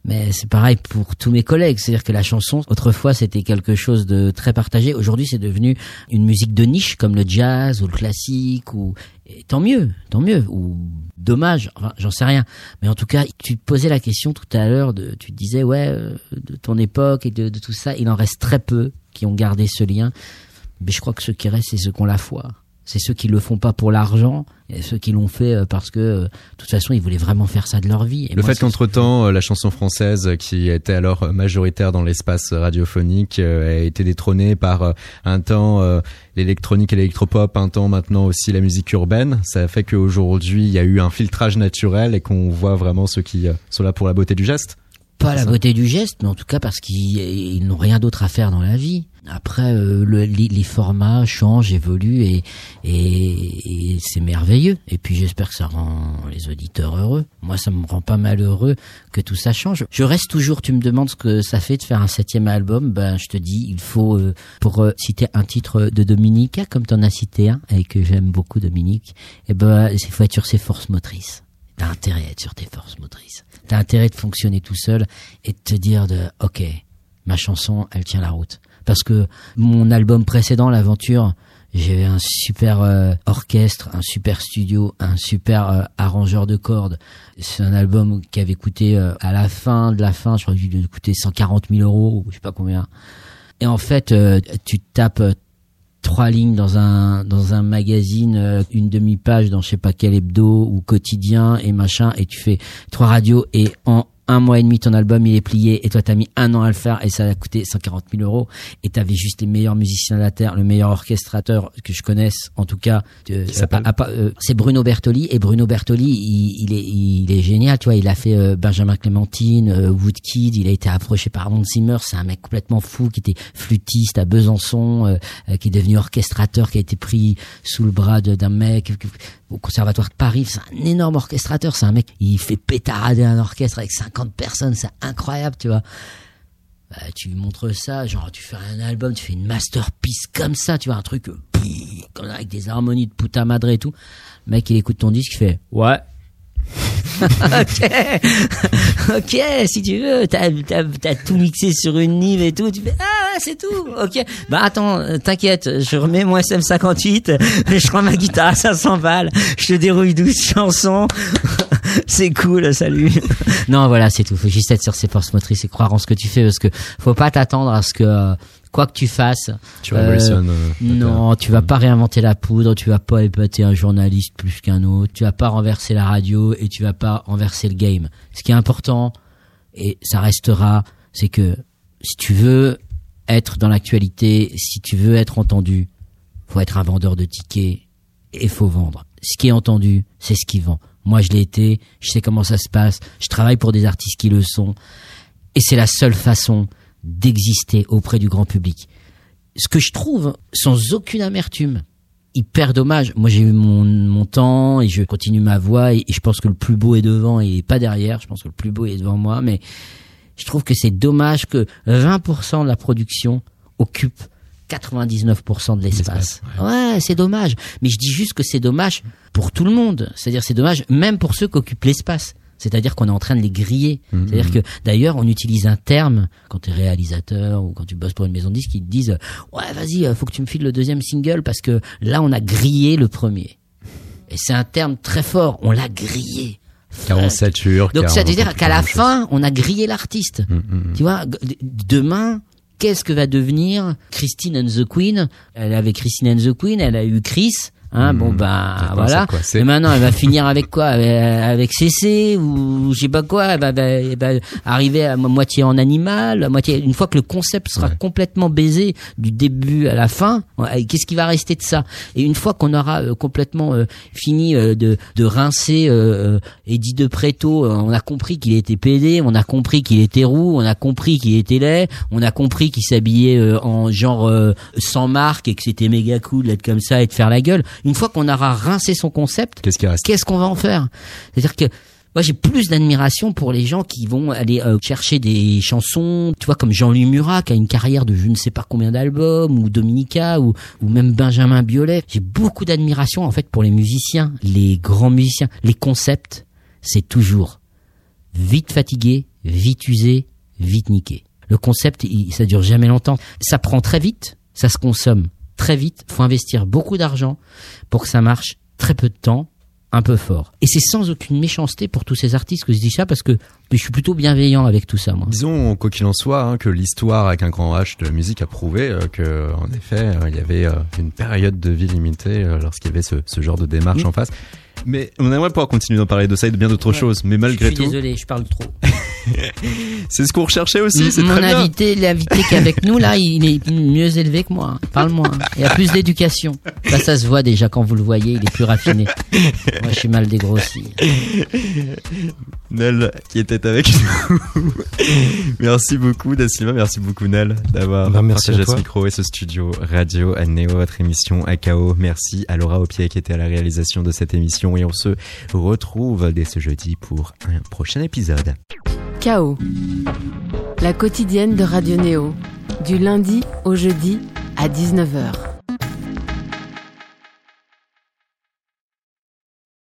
Mais c'est pareil pour tous mes collègues. C'est-à-dire que la chanson, autrefois, c'était quelque chose de très partagé. Aujourd'hui, c'est devenu une musique de niche, comme le jazz ou le classique. Ou et tant mieux, tant mieux. Ou dommage, enfin, j'en sais rien. Mais en tout cas, tu te posais la question tout à l'heure. De, tu disais, ouais, euh, de ton époque et de tout ça, il en reste très peu qui ont gardé ce lien. Mais je crois que ceux qui restent, c'est ceux qui ont la foi. C'est ceux qui le font pas pour l'argent, et ceux qui l'ont fait euh, parce que, euh, de toute façon, ils voulaient vraiment faire ça de leur vie. Et Le moi, fait qu'entre-temps, euh, la chanson française, qui était alors majoritaire dans l'espace radiophonique, a été détrônée par un temps l'électronique et l'électropop, un temps maintenant aussi la musique urbaine, ça fait qu'aujourd'hui, il y a eu un filtrage naturel et qu'on voit vraiment ceux qui sont là pour la beauté du geste. Pas la beauté du geste, mais en tout cas parce qu'ils ils n'ont rien d'autre à faire dans la vie. Après, euh, le- les, les formats changent, évoluent et, et, et c'est merveilleux. Et puis j'espère que ça rend les auditeurs heureux. Moi, ça me rend pas mal heureux que tout ça change. Je reste toujours. Tu me demandes ce que ça fait de faire un septième album. Ben, je te dis, il faut euh, pour euh, citer un titre de Dominique, comme t'en as cité un et que j'aime beaucoup, Dominique. Et ben, il faut être sur ses forces motrices. T'as intérêt à être sur tes forces motrices. T'as intérêt de fonctionner tout seul et de te dire de, ok, ma chanson, elle tient la route. Parce que mon album précédent, l'aventure, J'avais un super euh, orchestre, un super studio, un super euh, arrangeur de cordes. C'est un album qui avait coûté euh, à la fin de la fin, je crois qu'il coûter 140 000 euros ou je sais pas combien. Et en fait, tu tapes trois lignes dans un dans un magazine, euh, une demi-page dans je sais pas quel hebdo ou quotidien et machin, et tu fais trois radios et en un mois et demi ton album il est plié et toi t'as mis un an à le faire et ça a coûté 140 000 euros. Et t'avais juste les meilleurs musiciens de la terre, le meilleur orchestrateur que je connaisse en tout cas. euh, euh, c'est Bruno Bertoli. Et Bruno Bertoli il, il est il est génial tu vois. Il a fait euh, Benjamin Clémentine, euh, Woodkid, il a été approché par Hans Zimmer, c'est un mec complètement fou qui était flûtiste à Besançon, qui est devenu orchestrateur, qui a été pris sous le bras d'un mec au conservatoire de Paris, c'est un énorme orchestrateur, c'est un mec, il fait pétarader un orchestre avec 50 personnes, c'est incroyable, tu vois. Bah, tu montres ça, genre tu fais un album, tu fais une masterpiece comme ça, tu vois, un truc euh, avec des harmonies de puta madre et tout. Mec, il écoute ton disque, il fait ouais. ok, ok, si tu veux, t'as, tout mixé sur une nive et tout, tu fais ah c'est tout, ok. Bah attends, euh, t'inquiète, je remets mon SM58, je prends ma guitare à 500 balles, je te dérouille 12 chansons, c'est cool, salut. non, voilà, c'est tout. Faut juste être sur ses forces motrices et croire en ce que tu fais parce que faut pas t'attendre à ce que euh, quoi que tu fasses, Tu révolutionnes. euh, non, tu vas pas réinventer la poudre, tu vas pas épater un journaliste plus qu'un autre, tu vas pas renverser la radio et tu vas pas renverser le game. Ce qui est important, et ça restera, c'est que si tu veux être dans l'actualité, si tu veux être entendu, faut être un vendeur de tickets et faut vendre. Ce qui est entendu, c'est ce qui vend. Moi, je l'ai été, je sais comment ça se passe, je travaille pour des artistes qui le sont, et c'est la seule façon d'exister auprès du grand public ce que je trouve sans aucune amertume hyper dommage. Moi, j'ai eu mon, mon temps et je continue ma voie et, et je pense que le plus beau est devant et pas derrière. Je pense que le plus beau est devant moi, mais je trouve que c'est dommage que 20% de la production occupe 99% de l'espace. Ouais, c'est dommage. Mais je dis juste que c'est dommage pour tout le monde. C'est-à-dire c'est dommage même pour ceux qui occupent l'espace. C'est-à-dire qu'on est en train de les griller. C'est-à-dire que d'ailleurs on utilise un terme quand tu es réalisateur ou quand tu bosses pour une maison de disques, ils te disent ouais vas-y euh, faut que tu me files le deuxième single parce que là on a grillé le premier. Et c'est un terme très fort. On l'a grillé. 47 sur. Donc ça veut 40, dire qu'à la chose. fin, on a grillé l'artiste. Mm, mm, mm. Tu vois, demain, qu'est-ce que va devenir Christine and the Queen? Elle avait Christine and the Queen, elle a eu Chris. Hein, Mm. bon ben pas voilà. quoi, Et maintenant, elle va finir avec quoi? Avec, avec CC ou je sais pas quoi? Elle va, elle va arriver à mo- moitié en animal, à moitié. Une fois que le concept sera Ouais. complètement baisé du début à la fin, qu'est-ce qui va rester de ça? Et une fois qu'on aura euh, complètement euh, fini euh, de, de rincer euh, euh, Eddie de Préto, euh, on a compris qu'il était pédé, on a compris qu'il était roux, on a compris qu'il était laid, on a compris qu'il s'habillait euh, en genre euh, sans marque et que c'était méga cool d'être comme ça et de faire la gueule. Une fois qu'on aura rincé son concept, Qu'est-ce qui reste qu'est-ce qu'on va en faire? C'est-à-dire que moi j'ai plus d'admiration pour les gens qui vont aller euh, chercher des chansons, tu vois comme Jean-Louis Murat qui a une carrière de je ne sais pas combien d'albums ou Dominica ou ou même Benjamin Biolay. J'ai beaucoup d'admiration en fait pour les musiciens, les grands musiciens, les concepts, c'est toujours vite fatigué, vite usé, vite niqué. Le concept, il, ça dure jamais longtemps. Ça prend très vite, ça se consomme très vite. Faut investir beaucoup d'argent pour que ça marche très peu de temps, un peu fort. Et c'est sans aucune méchanceté pour tous ces artistes que je dis ça parce que je suis plutôt bienveillant avec tout ça, moi. Disons, quoi qu'il en soit, hein, que l'histoire avec un grand H de la musique a prouvé euh, que, en effet, euh, il y avait euh, une période de vie limitée euh, lorsqu'il y avait ce, ce genre de démarche en face. Mais on aimerait pouvoir continuer d'en parler de ça et de bien d'autres Ouais. choses. Mais malgré je suis tout, désolé, je parle trop. c'est ce qu'on recherchait aussi. C'est Mon très bien. invité, l'invité qui est avec nous là, il est mieux élevé que moi. Parle-moi. Il a plus d'éducation. Là, ça se voit déjà quand vous le voyez, il est plus raffiné. Moi, je suis mal dégrossi. Nel qui était avec nous. merci beaucoup Da Silva, merci beaucoup Nel d'avoir merci partagé à toi. ce micro et ce studio radio à Néo, votre émission AKO. Merci à Laura Aupier qui était à la réalisation de cette émission et on se retrouve dès ce jeudi pour un prochain épisode. Chaos. La quotidienne de Radio Néo. Du lundi au jeudi à 19h.